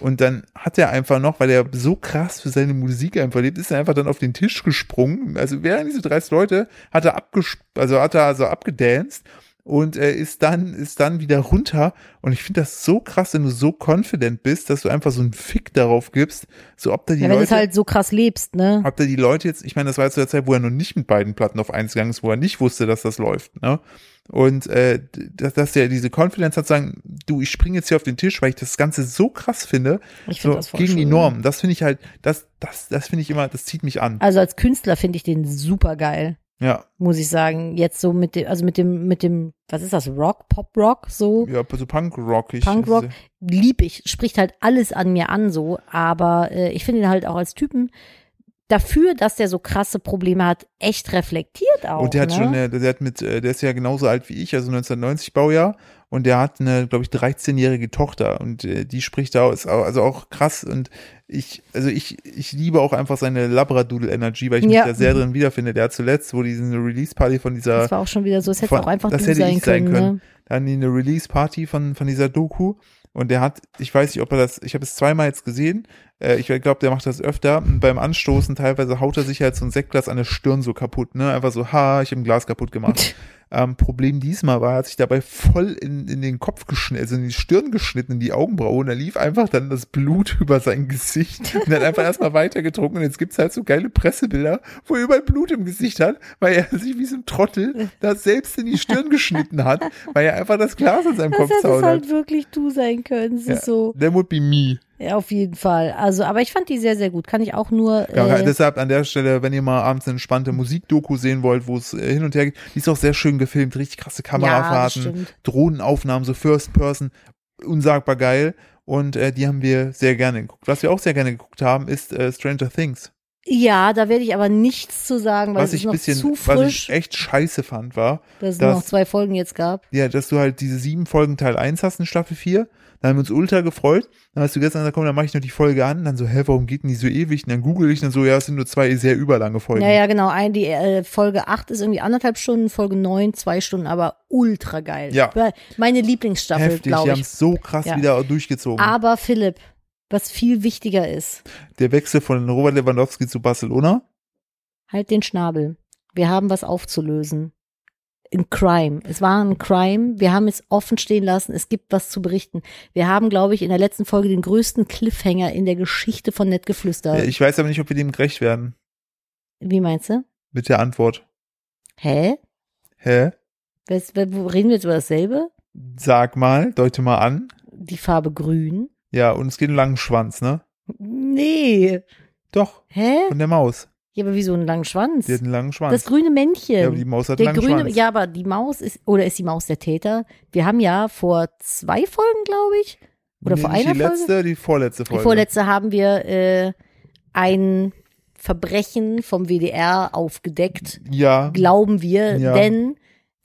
Und dann hat er einfach noch, weil er so krass für seine Musik einfach lebt, ist er einfach dann auf den Tisch gesprungen. Also während diese 30 Leute hat er abges also hat er also abgedanced und äh, ist dann ist dann wieder runter und ich finde das so krass, wenn du so confident bist, dass du einfach so einen Fick darauf gibst, so ob da die Ja, wenn du es Leute halt so krass lebst, ne? Habt ihr die Leute jetzt, ich meine, das war jetzt zu der Zeit, wo er noch nicht mit beiden Platten auf eins gegangen ist, wo er nicht wusste, dass das läuft, ne? Und äh, dass, dass er diese Confidence hat, sagen, du, ich springe jetzt hier auf den Tisch, weil ich das Ganze so krass finde, Ich so finde das voll gegen die schön. Norm. Das finde ich halt, das, das, das finde ich immer, das zieht mich an. Also als Künstler finde ich den super geil, Ja, muss ich sagen. Jetzt so mit dem, also mit dem, mit dem, was ist das, Rock, Pop-Rock, so. ja, so Punk-Rockig. Punkrock lieb ich, spricht halt alles an mir an so, aber äh, ich finde ihn halt auch als Typen dafür, dass der so krasse Probleme hat, echt reflektiert auch. Und der hat ne? schon, eine, der hat mit, äh, der ist ja genauso alt wie ich, also 1990 Baujahr. Und der hat eine, glaube ich, 13-jährige Tochter und äh, die spricht da ist auch, also auch krass und ich, also ich, ich liebe auch einfach seine Labradoodle-Energy, weil ich mich Ja. da sehr drin wiederfinde. Der hat zuletzt, wo diese Release-Party von dieser, das war auch schon wieder so, es hätte von- auch einfach das hätte sein ich sein können. können. Ne? da hatten die eine Release-Party von, von dieser Doku und der hat, ich weiß nicht, ob er das, ich habe es zweimal jetzt gesehen, äh, ich glaube, der macht das öfter und beim Anstoßen teilweise haut er sich halt so ein Sektglas an der Stirn so kaputt, ne, einfach so, ha, ich habe ein Glas kaputt gemacht. [LAUGHS] ähm, Problem diesmal war, er hat sich dabei voll in, in den Kopf geschnitten, also in die Stirn geschnitten, in die Augenbraue und da lief einfach dann das Blut [LAUGHS] über sein Gesicht und hat einfach erstmal weitergetrunken und jetzt gibt's halt so geile Pressebilder, wo er überall Blut im Gesicht hat, weil er sich wie so ein Trottel das selbst in die Stirn geschnitten hat, weil er einfach das Glas in seinem Das Kopf hätte es zaudert. halt wirklich du sein können. Es Ja, ist so, That would be me. Ja, auf jeden Fall. Also, aber ich fand die sehr, sehr gut. Kann ich auch nur. Ja, Äh, deshalb an der Stelle, wenn ihr mal abends eine entspannte Musikdoku sehen wollt, wo es äh, hin und her geht, die ist auch sehr schön gefilmt, richtig krasse Kamerafahrten, Ja. Drohnenaufnahmen, so First Person, unsagbar geil. Und äh, die haben wir sehr gerne geguckt. Was wir auch sehr gerne geguckt haben, ist äh, Stranger Things. ja, da werde ich aber nichts zu sagen, weil Was es ich noch bisschen, zu was frisch, ich echt scheiße fand, war, dass es das- nur noch zwei Folgen jetzt gab. ja, dass du halt diese sieben Folgen Teil 1 hast in Staffel 4. Da haben wir uns ultra gefreut. Dann hast du gestern gesagt, komm, dann mache ich noch die Folge an. Dann so, hä, warum geht denn die so ewig? Und dann google ich dann so, ja, es sind nur zwei sehr überlange Folgen. Ja, ja, genau. Ein, die äh, Folge 8 ist irgendwie anderthalb Stunden, Folge 9 zwei Stunden, aber ultra geil. Ja. Meine Lieblingsstaffel, Heftig, die glaube haben ich. es so krass Ja. wieder durchgezogen. Aber Philipp, was viel wichtiger ist, Der Wechsel von Robert Lewandowski zu Barcelona. halt den Schnabel. Wir haben was aufzulösen. Ein Crime. Es war ein Crime. Wir haben es offen stehen lassen. Es gibt was zu berichten. Wir haben, glaube ich, in der letzten Folge den größten Cliffhanger in der Geschichte von Nettgeflüster. Ich weiß aber nicht, ob wir dem gerecht werden Wie meinst du? mit der Antwort. Hä? Hä? Was, wo- reden wir jetzt über dasselbe? Sag mal, deute mal an. Die Farbe grün. Ja, und es geht einen langen Schwanz, ne? Nee. Doch, Hä? von der Maus. Ja, aber wie so einen langen Schwanz. Die hat einen langen Schwanz. Das grüne Männchen. ja, aber die Maus hat der einen langen grüne, Schwanz. ja, aber die Maus ist, oder ist die Maus der Täter? Wir haben ja vor zwei Folgen, glaube ich, oder nee, vor einer die Folge? letzte, die vorletzte Die Folge. vorletzte haben wir äh, ein Verbrechen vom WDR aufgedeckt, Ja, glauben wir, Ja. denn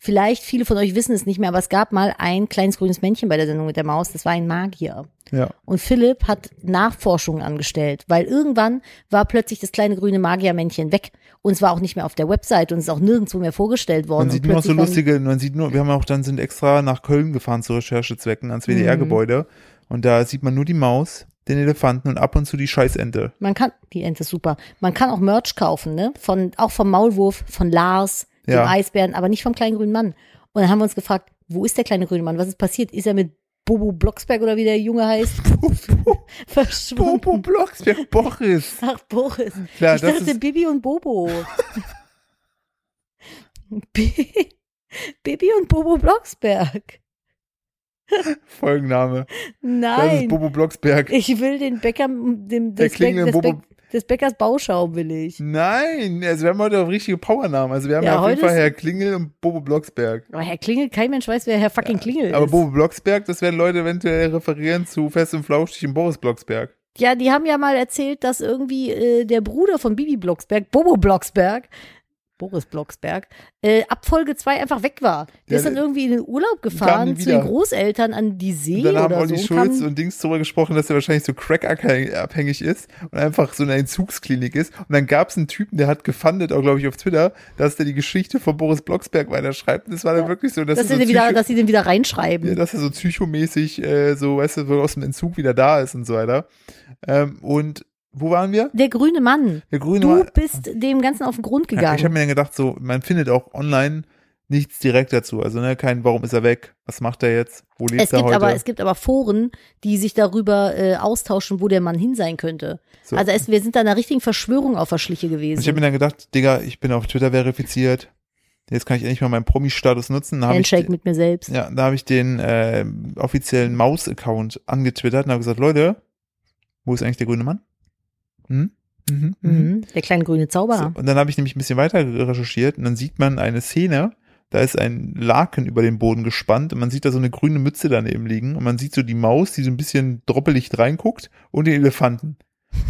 vielleicht viele von euch wissen es nicht mehr, aber es gab mal ein kleines grünes Männchen bei der Sendung mit der Maus, das war ein Magier. ja. Und Philipp hat Nachforschungen angestellt, weil irgendwann war plötzlich das kleine grüne Magiermännchen weg und es war auch nicht mehr auf der Website und es ist auch nirgendwo mehr vorgestellt worden. Man sieht nur noch so lustige, man sieht nur, wir haben auch dann sind extra nach Köln gefahren zu Recherchezwecken ans. WDR-Gebäude und da sieht man nur die Maus, den Elefanten und ab und zu die Scheißente. Man kann, die Ente ist super. Man kann auch Merch kaufen, ne? Von, auch vom Maulwurf, von Lars, dem Ja. Eisbären, aber nicht vom kleinen grünen Mann. Und dann haben wir uns gefragt, wo ist der kleine grüne Mann? Was ist passiert? Ist er mit Bobo Blocksberg oder wie der Junge heißt? [LAUGHS] [LAUGHS] Verschwunden. Bobo Blocksberg, Boris. [LAUGHS] Ach, Boris. Klar, ich das dachte ist- Bibi und Bobo. Bi- Bibi und Bobo Blocksberg. Folgenname. Das ist Nein. Bobo Blocksberg. Ich will den Bäcker, dem, Bäck, klingende des, Bobo- Bäck, des Bäckers Bauschaum will ich. Nein, also wir haben heute auch richtige Powernamen. Also wir haben Ja, ja, auf jeden Fall Herr Klingel und Bobo Blocksberg. Aber Herr Klingel, kein Mensch weiß, wer Herr fucking Klingel Aber ist. Bobo Blocksberg, das werden Leute eventuell referieren zu Fest und Flauschig und Boris Blocksberg. Ja, die haben ja mal erzählt, dass irgendwie äh, der Bruder von Bibi Blocksberg, Bobo Blocksberg, Boris Blocksberg, äh, ab Folge 2 einfach weg war. Der Ja, ist dann der- irgendwie in den Urlaub gefahren zu den. Großeltern an die See Und dann haben Olli so. Schulz und Dings darüber gesprochen, dass er wahrscheinlich so Crack-abhängig ist und einfach so eine Entzugsklinik ist. Und dann gab es einen Typen, der hat gefundet, auch glaube ich auf Twitter, dass der die Geschichte von Boris Blocksberg weiterschreibt. Und das war dann wirklich so, dass, dass, sie so den wieder, dass sie den wieder reinschreiben. ja, dass er so psychomäßig äh, so, weißt du, aus dem Entzug wieder da ist und so weiter. Ähm, und wo waren wir? der grüne Mann. Der grüne Du Mann- bist dem Ganzen auf den Grund Ja, gegangen. ich habe mir dann gedacht, so, man findet auch online nichts direkt dazu. Also, ne, kein, warum ist er weg? Was macht er jetzt? Wo lebt es er gibt heute? aber es gibt aber Foren, die sich darüber äh, austauschen, wo der Mann hin sein könnte. So. Also es, wir sind da einer richtigen Verschwörung auf der Schliche Und gewesen. ich habe mir dann gedacht, Digga, ich bin auf Twitter verifiziert. Jetzt kann ich endlich mal meinen Promi-Status nutzen. Da hab ich, Handshake mit mir selbst. ja, da habe ich den äh, offiziellen Maus-Account angetwittert und habe gesagt, Leute, wo ist eigentlich der grüne Mann? Hm? Mhm. Mhm. Mhm. Der kleine grüne Zauberer. So, und dann habe ich nämlich ein bisschen weiter recherchiert und dann sieht man eine Szene, da ist ein Laken über den Boden gespannt und man sieht da so eine grüne Mütze daneben liegen und man sieht so die Maus, die so ein bisschen droppelig reinguckt und den Elefanten.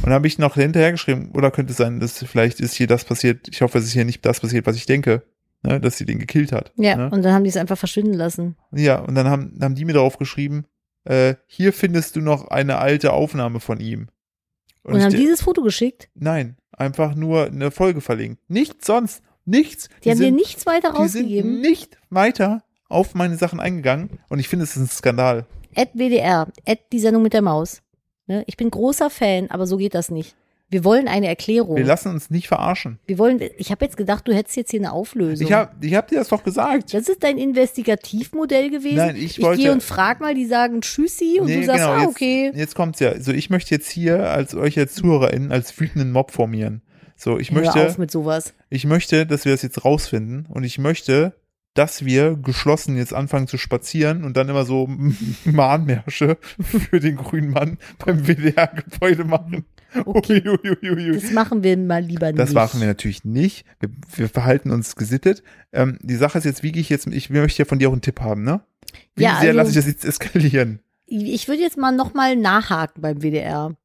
Und habe ich noch hinterher geschrieben, oder könnte es sein, dass vielleicht ist hier das passiert, ich hoffe, es ist hier nicht das passiert, was ich denke, ne, dass sie den gekillt hat. Ja, Ne? und dann haben die es einfach verschwinden lassen. Ja, und dann haben, haben die mir darauf geschrieben, äh, hier findest du noch eine alte Aufnahme von ihm. Und, ich haben dieses Foto geschickt. Nein, einfach nur eine Folge verlinkt. Nichts sonst. Nichts. Die, haben dir sind, nichts weiter die sind rausgegeben. nicht weiter auf meine Sachen eingegangen. Und ich finde, es ist ein Skandal. At WDR, at die Sendung mit der Maus. Ne? Ich bin großer Fan, aber so geht das nicht. Wir wollen eine Erklärung. Wir lassen uns nicht verarschen. Wir wollen, ich habe jetzt gedacht, du hättest jetzt hier eine Auflösung. Ich habe ich hab dir das doch gesagt. das ist dein Investigativmodell gewesen. Nein, ich wollte- gehe und frag mal, die sagen Tschüssi und Nee, du sagst, genau, ah, jetzt, okay. Jetzt kommt's ja. So, ich möchte jetzt hier als euch als ZuhörerInnen als wütenden Mob formieren. So, ich Hör möchte, auf mit sowas. ich möchte, dass wir das jetzt rausfinden und ich möchte, dass wir geschlossen jetzt anfangen zu spazieren und dann immer so [LAUGHS] Mahnmärsche für den grünen Mann beim WDR-Gebäude machen. Okay. Ui, ui, ui, ui. Das machen wir mal lieber nicht. Das machen wir natürlich nicht. Wir, wir verhalten uns gesittet. Ähm, die Sache ist jetzt, wie gehe ich jetzt, ich möchte ja von dir auch einen Tipp haben, ne? Wie Ja, sehr also- lasse ich das jetzt eskalieren? Ich würde jetzt mal nochmal nachhaken beim WDR.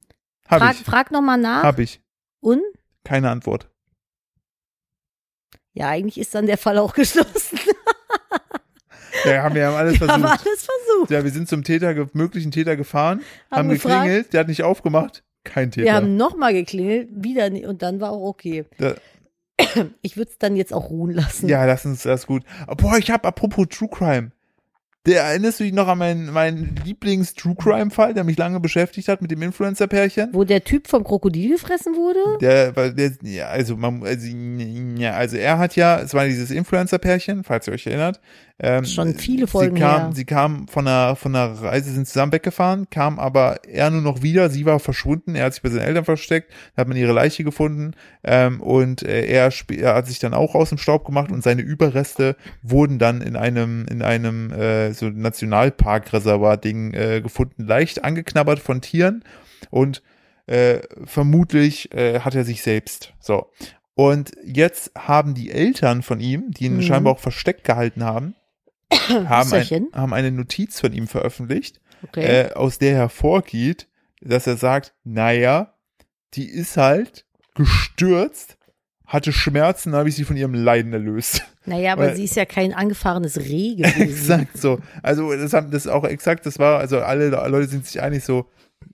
Hab Frag, ich. frag nochmal nach. Hab ich. Und? Keine Antwort. Ja, eigentlich ist dann der Fall auch [LAUGHS] geschlossen. Ja, haben wir haben alles [LAUGHS] Wir haben versucht. alles versucht. Ja, wir sind zum Täter, möglichen Täter gefahren, haben, Haben geklingelt, der hat nicht aufgemacht. Kein Täter. Wir haben nochmal geklingelt, wieder nicht, und dann war auch okay. Da- Ich würde es dann jetzt auch ruhen lassen. ja, lass uns das gut. Boah, ich habe apropos True Crime. Der erinnerst du dich noch an meinen, meinen Lieblings-True Crime-Fall, der mich lange beschäftigt hat mit dem Influencer-Pärchen? Wo der Typ vom Krokodil gefressen wurde? Der, weil der, ja, also man, also, ja, also er hat ja, es war dieses Influencer-Pärchen, falls ihr euch erinnert. Ähm, Schon viele Folgen sie kam, her. Sie kam von einer, von einer Reise, sind zusammen weggefahren, kam aber er nur noch wieder, sie war verschwunden, er hat sich bei seinen Eltern versteckt, da hat man ihre Leiche gefunden, ähm, und äh, er, er hat sich dann auch aus dem Staub gemacht und seine Überreste wurden dann in einem, in einem, äh, so Nationalparkreservat-Ding äh, gefunden, leicht angeknabbert von Tieren und äh, vermutlich äh, hat er sich selbst. So. Und jetzt haben die Eltern von ihm, die ihn Mhm. scheinbar auch versteckt gehalten haben, [COUGHS] haben, ein, haben eine Notiz von ihm veröffentlicht, Okay. äh, aus der hervorgeht, dass er sagt, naja, die ist halt gestürzt, hatte Schmerzen, habe ich sie von ihrem Leiden erlöst. naja, aber weil- sie ist ja kein angefahrenes Reh gewesen. [LAUGHS] exakt so. Also das haben das auch exakt, das war, also alle Leute sind sich einig so,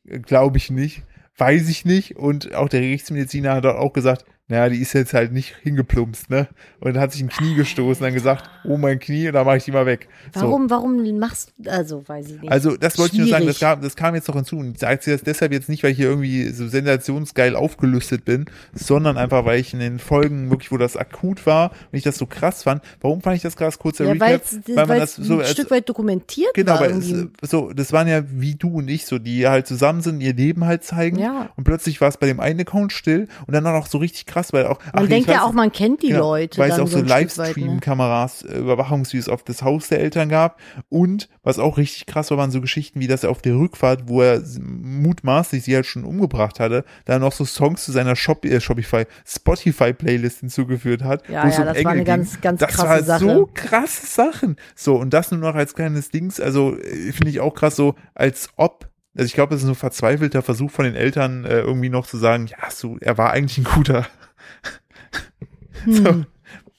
glaube ich nicht, weiß ich nicht. Und auch der Gerichtsmediziner hat auch gesagt, naja, die ist jetzt halt nicht hingeplumpst, ne? Und hat sich ein Knie gestoßen, dann gesagt, oh mein Knie, und dann mache ich die mal weg. So. Warum, warum machst du, also weiß ich nicht. Also das wollte ich nur sagen, das Schwierig. kam, das kam jetzt noch hinzu. Und ich sage das deshalb jetzt nicht, weil ich hier irgendwie so sensationsgeil aufgelüstet bin, sondern einfach, weil ich in den Folgen wirklich, wo das akut war und ich das so krass fand. Warum fand ich das krass? Kurzer ja, Recap. weil man es ein Stück weit dokumentiert Genau, war. weil es, irgendwie. so, das waren ja wie du und ich, so, die halt zusammen sind, ihr Leben halt zeigen. Ja. Und plötzlich war es bei dem einen Account still und dann auch so richtig krass, weil auch. Man ach, denkt ich ja weiß- auch, man kennt die genau, Leute. Weil es dann auch so weit, ne? Livestream-Kameras, äh, Überwachungsvideos auf das Haus der Eltern gab. Und was auch richtig krass war, waren so Geschichten wie, dass er auf der Rückfahrt, wo er mutmaßlich sie halt schon umgebracht hatte, da noch so Songs zu seiner Shop äh, Shopify, Spotify-Playlist hinzugeführt hat. Ja, wo es ja, um das war eine Engel ganz, ging. ganz das krasse war Sache. so krasse Sachen. So, und das nur noch als kleines Dings, also äh, finde ich auch krass so, als ob, also ich glaube, das ist so ein verzweifelter Versuch von den Eltern, äh, irgendwie noch zu sagen, ja, so, er war eigentlich ein guter. [LAUGHS] so, Hm.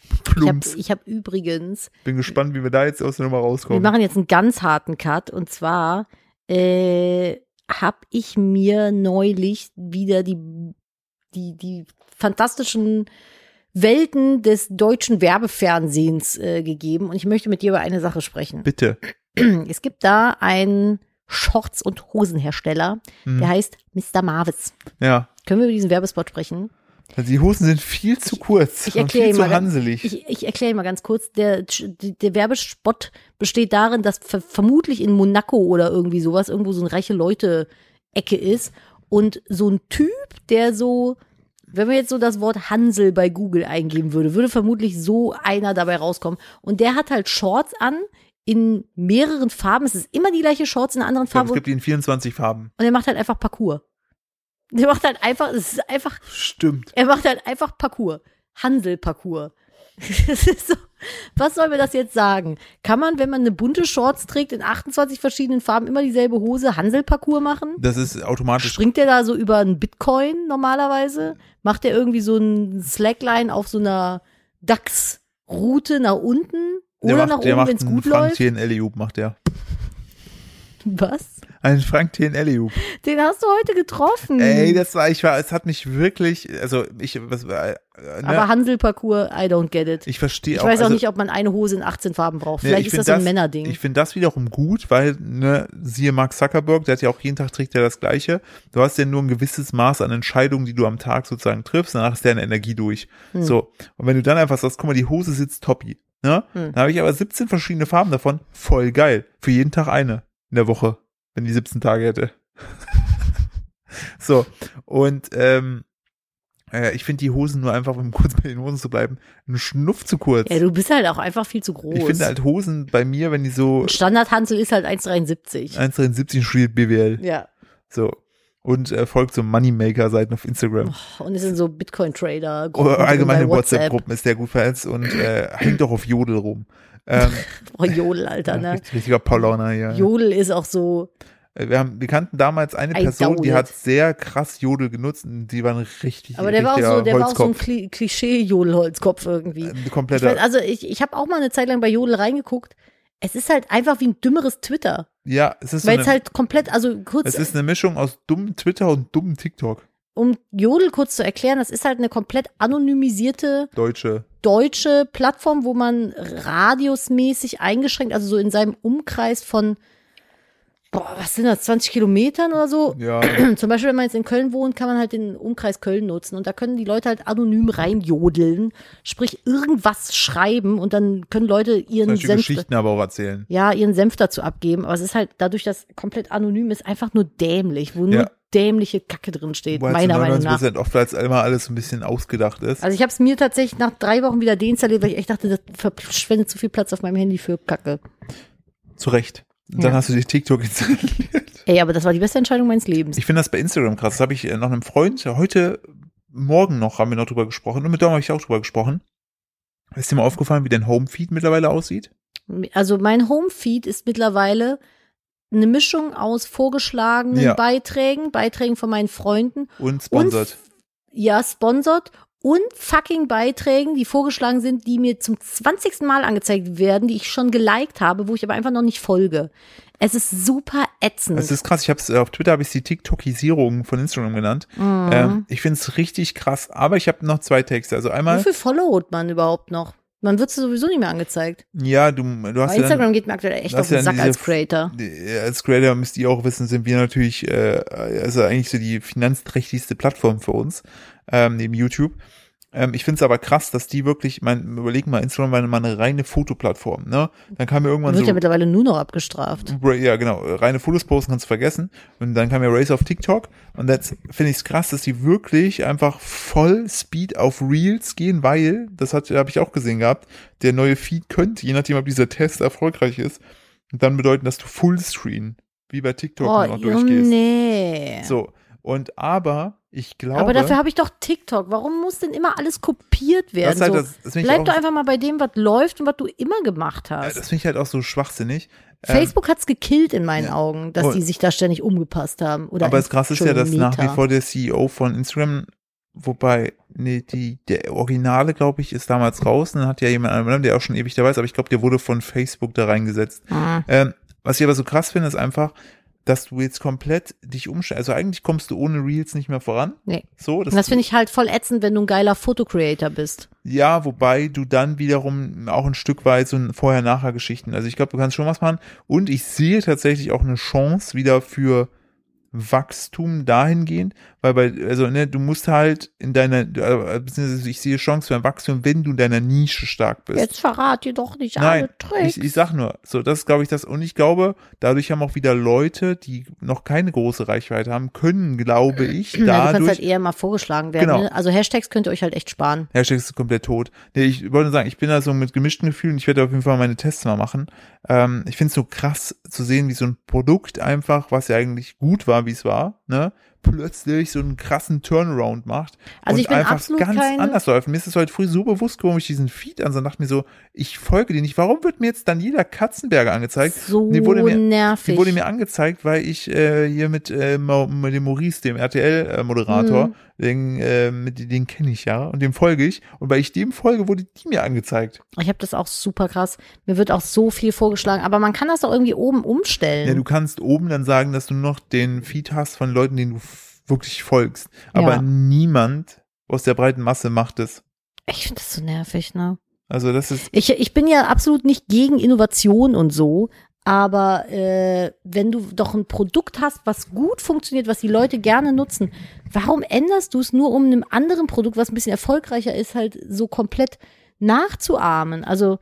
Ich habe plumps. ich hab übrigens, Bin gespannt, wie wir da jetzt aus der Nummer wir rauskommen. machen jetzt einen ganz harten Cut und zwar äh, habe ich mir neulich wieder die, die, die fantastischen Welten des deutschen Werbefernsehens äh, gegeben und ich möchte mit dir über eine Sache sprechen. Bitte. [CLEARS THROAT] Es gibt da einen Shorts- und Hosenhersteller, Hm. der heißt Mr. Marvis. Ja. Können wir über diesen Werbespot sprechen? Also die Hosen sind viel zu kurz ich und erkläre viel ihn zu mal ganz- hanselig. Ich, ich erkläre mal ganz kurz. Der, der Werbespot besteht darin, dass ver vermutlich in Monaco oder irgendwie sowas irgendwo so eine reiche Leute-Ecke ist und so ein Typ, der so, wenn man jetzt so das Wort Hansel bei Google eingeben würde, würde vermutlich so einer dabei rauskommen. Und der hat halt Shorts an in mehreren Farben. Es ist immer die gleiche Shorts in einer anderen ich glaube, Farbe es und gibt die in 24 Farben. er macht halt einfach Parcours. Der macht halt einfach, es ist einfach Stimmt. er macht halt einfach Parcours. Hansel-Parcours. [LAUGHS] So, was soll mir das jetzt sagen? Kann man, wenn man eine bunte Shorts trägt, in 28 verschiedenen Farben immer dieselbe Hose Hansel-Parcours machen? Das ist automatisch. Springt der da so über einen Bitcoin normalerweise? Macht der irgendwie so ein Slackline auf so einer DAX-Route nach unten? Der Oder macht, nach der oben, macht wenn es einen gut läuft? Thien Eliub macht der. Was? Ein Frank Thien Eliub. Den hast du heute getroffen. Ey, das war, ich war, es hat mich wirklich, also ich, was, äh, ne, Aber Hansel-Parcours, I don't get it. ich verstehe Ich auch. weiß auch also, nicht, ob man eine Hose in 18 Farben braucht. Nee, Vielleicht ich ist das so ein Männerding. Ich finde das wiederum gut, weil, ne, siehe Mark Zuckerberg, der hat ja auch jeden Tag trägt er das Gleiche. Du hast ja nur ein gewisses Maß an Entscheidungen, die du am Tag sozusagen triffst, danach ist deine Energie durch. Hm. So. Und wenn du dann einfach sagst, guck mal, die Hose sitzt toppi, ne? Hm. Dann habe ich aber 17 verschiedene Farben davon, voll geil. Für jeden Tag eine in der Woche, wenn die 17 Tage hätte. so. Und, ähm, äh, ich finde die Hosen nur einfach, um [LAUGHS] kurz bei den Hosen zu bleiben, einen Schnuff zu kurz. Ja, du bist halt auch einfach viel zu groß. Ich finde halt Hosen bei mir, wenn die so Ein Standardhansel ist halt 1,73. 1,73 studiert BWL. Ja. So. Und äh, folgt so Moneymaker-Seiten auf Instagram. Und es sind so Bitcoin-Trader. Oder allgemeine bei WhatsApp. WhatsApp-Gruppen ist der gut vernetzt und äh, hängt auch auf Jodel rum. Ähm, [LAUGHS] Oh, Jodel, Alter, ne? richtig, richtiger Paulaner hier. Jodel ist auch so, Äh, Wir, haben, wir kannten damals eine I Person, die hat sehr krass Jodel genutzt und die war ein richtig, aber der war auch so, der war auch so ein Holzkopf. Kli- Klischee-Jodelholzkopf irgendwie. Weiß, also ich, ich habe auch mal eine Zeit lang bei Jodel reingeguckt. Es ist halt einfach wie ein dümmeres Twitter. ja, es ist, so Weil es eine, halt komplett, also kurz, es ist eine Mischung aus dummem Twitter und dummem TikTok. Um Jodel kurz zu erklären, das ist halt eine komplett anonymisierte Deutsche. deutsche Plattform, wo man radiusmäßig eingeschränkt, also so in seinem Umkreis von, boah, was sind das, 20 Kilometern oder so? Ja, [CLEARS THROAT] Zum Beispiel, wenn man jetzt in Köln wohnt, kann man halt den Umkreis Köln nutzen und da können die Leute halt anonym reinjodeln, sprich irgendwas schreiben und dann können Leute ihren Senf, Geschichten aber auch erzählen. ja, ihren Senf dazu abgeben. Aber es ist halt dadurch, dass komplett anonym ist, einfach nur dämlich, wo nur Ja. dämliche Kacke drin steht, meiner Meinung nach. 99% oft als immer alles ein bisschen ausgedacht ist. Also ich habe es mir tatsächlich nach drei Wochen wieder deinstalliert, weil ich echt dachte, das verschwendet zu viel Platz auf meinem Handy für Kacke. Zu Recht. Und dann Ja. hast du dir TikTok installiert. Ey, aber das war die beste Entscheidung meines Lebens. Ich finde das bei Instagram krass. Das habe ich äh, noch einem Freund, heute Morgen noch haben wir noch drüber gesprochen und mit Dom habe ich auch drüber gesprochen. Ist dir mal aufgefallen, wie dein Homefeed mittlerweile aussieht? Also mein Homefeed ist mittlerweile eine Mischung aus vorgeschlagenen Ja. Beiträgen, Beiträgen von meinen Freunden Und sponsert. ja, sponsert und fucking Beiträgen, die vorgeschlagen sind, die mir zum 20. Mal angezeigt werden, die ich schon geliked habe, wo ich aber einfach noch nicht folge. Es ist super ätzend. Das ist krass. Ich habe es auf Twitter habe ich die TikTokisierung von Instagram genannt. Mhm. Ähm, ich finde es richtig krass. Aber ich habe noch zwei Texte. Also Wie einmal, viel followt man überhaupt noch? Man wird sowieso nicht mehr angezeigt. ja, du, du Bei hast ja dann, Instagram geht mir aktuell echt auf den ja Sack diese- als Creator. Als Creator müsst ihr auch wissen, sind wir natürlich, äh, also eigentlich so die finanzträchtigste Plattform für uns, ähm, neben YouTube. Ähm, ich finde es aber krass, dass die wirklich, mein, überlegen mal, Instagram war mal eine reine Fotoplattform, ne? Dann kam mir irgendwann wird so, ja mittlerweile nur noch abgestraft. Ra- ja genau, reine Fotos posten kannst du vergessen. Und dann kam ja Race auf TikTok und jetzt finde ich es krass, dass die wirklich einfach voll Speed auf Reels gehen, weil, das hat habe ich auch gesehen gehabt, der neue Feed könnte, je nachdem, ob dieser Test erfolgreich ist, dann bedeuten, dass du Fullscreen, wie bei TikTok, Oh, noch durchgehst. nee. So, und aber, ich glaube. aber dafür habe ich doch TikTok. Warum muss denn immer alles kopiert werden? halt, so? das, das Bleib doch einfach mal bei dem, was läuft und was du immer gemacht hast. das finde ich halt auch so schwachsinnig. Ähm, Facebook hat's gekillt in meinen ja. Augen, dass Oh. die sich da ständig umgepasst haben. Oder Aber das Krasse ist ja, dass Entschuldigung, nach wie Meta. vor der CEO von Instagram, wobei, nee, die, der Originale, glaube ich, ist damals raus. Und dann hat ja jemand anderen, der auch schon ewig dabei ist, aber ich glaube, der wurde von Facebook da reingesetzt. Ah. Ähm, was ich aber so krass finde, ist einfach, dass du jetzt komplett dich umstellst. Also eigentlich kommst du ohne Reels nicht mehr voran. Nee. So, Und das finde ich halt voll ätzend, wenn du ein geiler Fotocreator bist. Ja, wobei du dann wiederum auch ein Stück weit so ein Vorher-Nachher-Geschichten. Also ich glaube, du kannst schon was machen. Und ich sehe tatsächlich auch eine Chance wieder für Wachstum dahingehend, weil bei, also ne, du musst halt in deiner, äh, beziehungsweise ich sehe Chance für ein Wachstum, wenn du in deiner Nische stark bist. Jetzt verrat ihr doch nicht Nein, alle Tricks. ich, ich sag nur, so, das ist, glaube ich, das, und ich glaube, dadurch haben auch wieder Leute, die noch keine große Reichweite haben, können, glaube [CLEARS THROAT] ich, Na, du kannst dadurch, halt eher mal vorgeschlagen werden. Genau. Ne? Also Hashtags könnt ihr euch halt echt sparen. Hashtag ist komplett tot. Nee, ich wollte nur sagen, ich bin da so mit gemischten Gefühlen. Ich werde auf jeden Fall meine Tests mal machen. Ähm, ich finde es so krass zu sehen, wie so ein Produkt einfach, was ja eigentlich gut war, wie es war, ne, plötzlich so einen krassen Turnaround macht Also und ich bin einfach ganz anders läuft. Mir ist es heute früh so bewusst geworden, wo ich diesen Feed ansah und dachte mir so, ich folge dir nicht. Warum wird mir jetzt Daniela Katzenberger angezeigt? So Die wurde mir- nervig. Die wurde mir angezeigt, weil ich äh, hier mit, äh, mit dem Maurice, dem RTL-Moderator, Mhm. den, äh, mit, den kenne ich ja und dem folge ich. Und weil ich dem folge, wurde die mir angezeigt. ich habe das auch super krass. Mir wird auch so viel vorgeschlagen, aber man kann das doch irgendwie oben umstellen. Ja, du kannst oben dann sagen, dass du noch den Feed hast von Leuten, denen du wirklich folgst. Aber Ja. niemand aus der breiten Masse macht es. ich finde das so nervig, ne? Also das ist, Ich, ich bin ja absolut nicht gegen Innovation und so, aber äh, wenn du doch ein Produkt hast, was gut funktioniert, was die Leute gerne nutzen, warum änderst du es nur, um einem anderen Produkt, was ein bisschen erfolgreicher ist, halt so komplett nachzuahmen? Also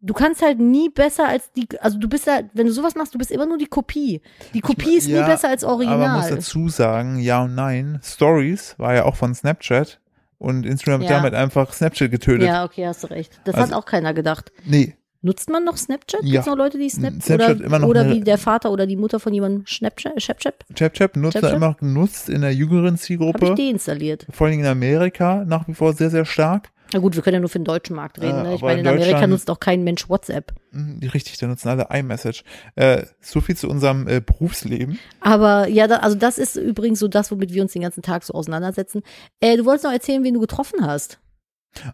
du kannst halt nie besser als die, also du bist ja, wenn du sowas machst, du bist immer nur die Kopie. Die Kopie ist ja, nie besser als aber man muss Original. dazu sagen, ja und nein. Stories war ja auch von Snapchat und Instagram hat Ja. damit einfach Snapchat getötet. Ja, okay, hast du recht. Das Also- hat auch keiner gedacht. Nee, Nutzt man noch Snapchat? Ja. Gibt's noch Leute, die Snap Snapchat oder, immer noch oder wie der Vater oder die Mutter von jemandem Snapchat? Snapchat? ChapChap nutzt ChapChap? immer noch genutzt in der jüngeren Habe ich Zielgruppe. deinstalliert. Vor allen Dingen in Amerika nach wie vor sehr, sehr stark. Na gut, wir können ja nur für den deutschen Markt reden. Ne? Ich meine, in in Amerika nutzt auch kein Mensch WhatsApp. Hm, Richtig, da nutzen alle iMessage. Äh, so viel zu unserem äh, Berufsleben. Aber ja, da, also das ist übrigens so das, womit wir uns den ganzen Tag so auseinandersetzen. Äh, du wolltest noch erzählen, wen du getroffen hast.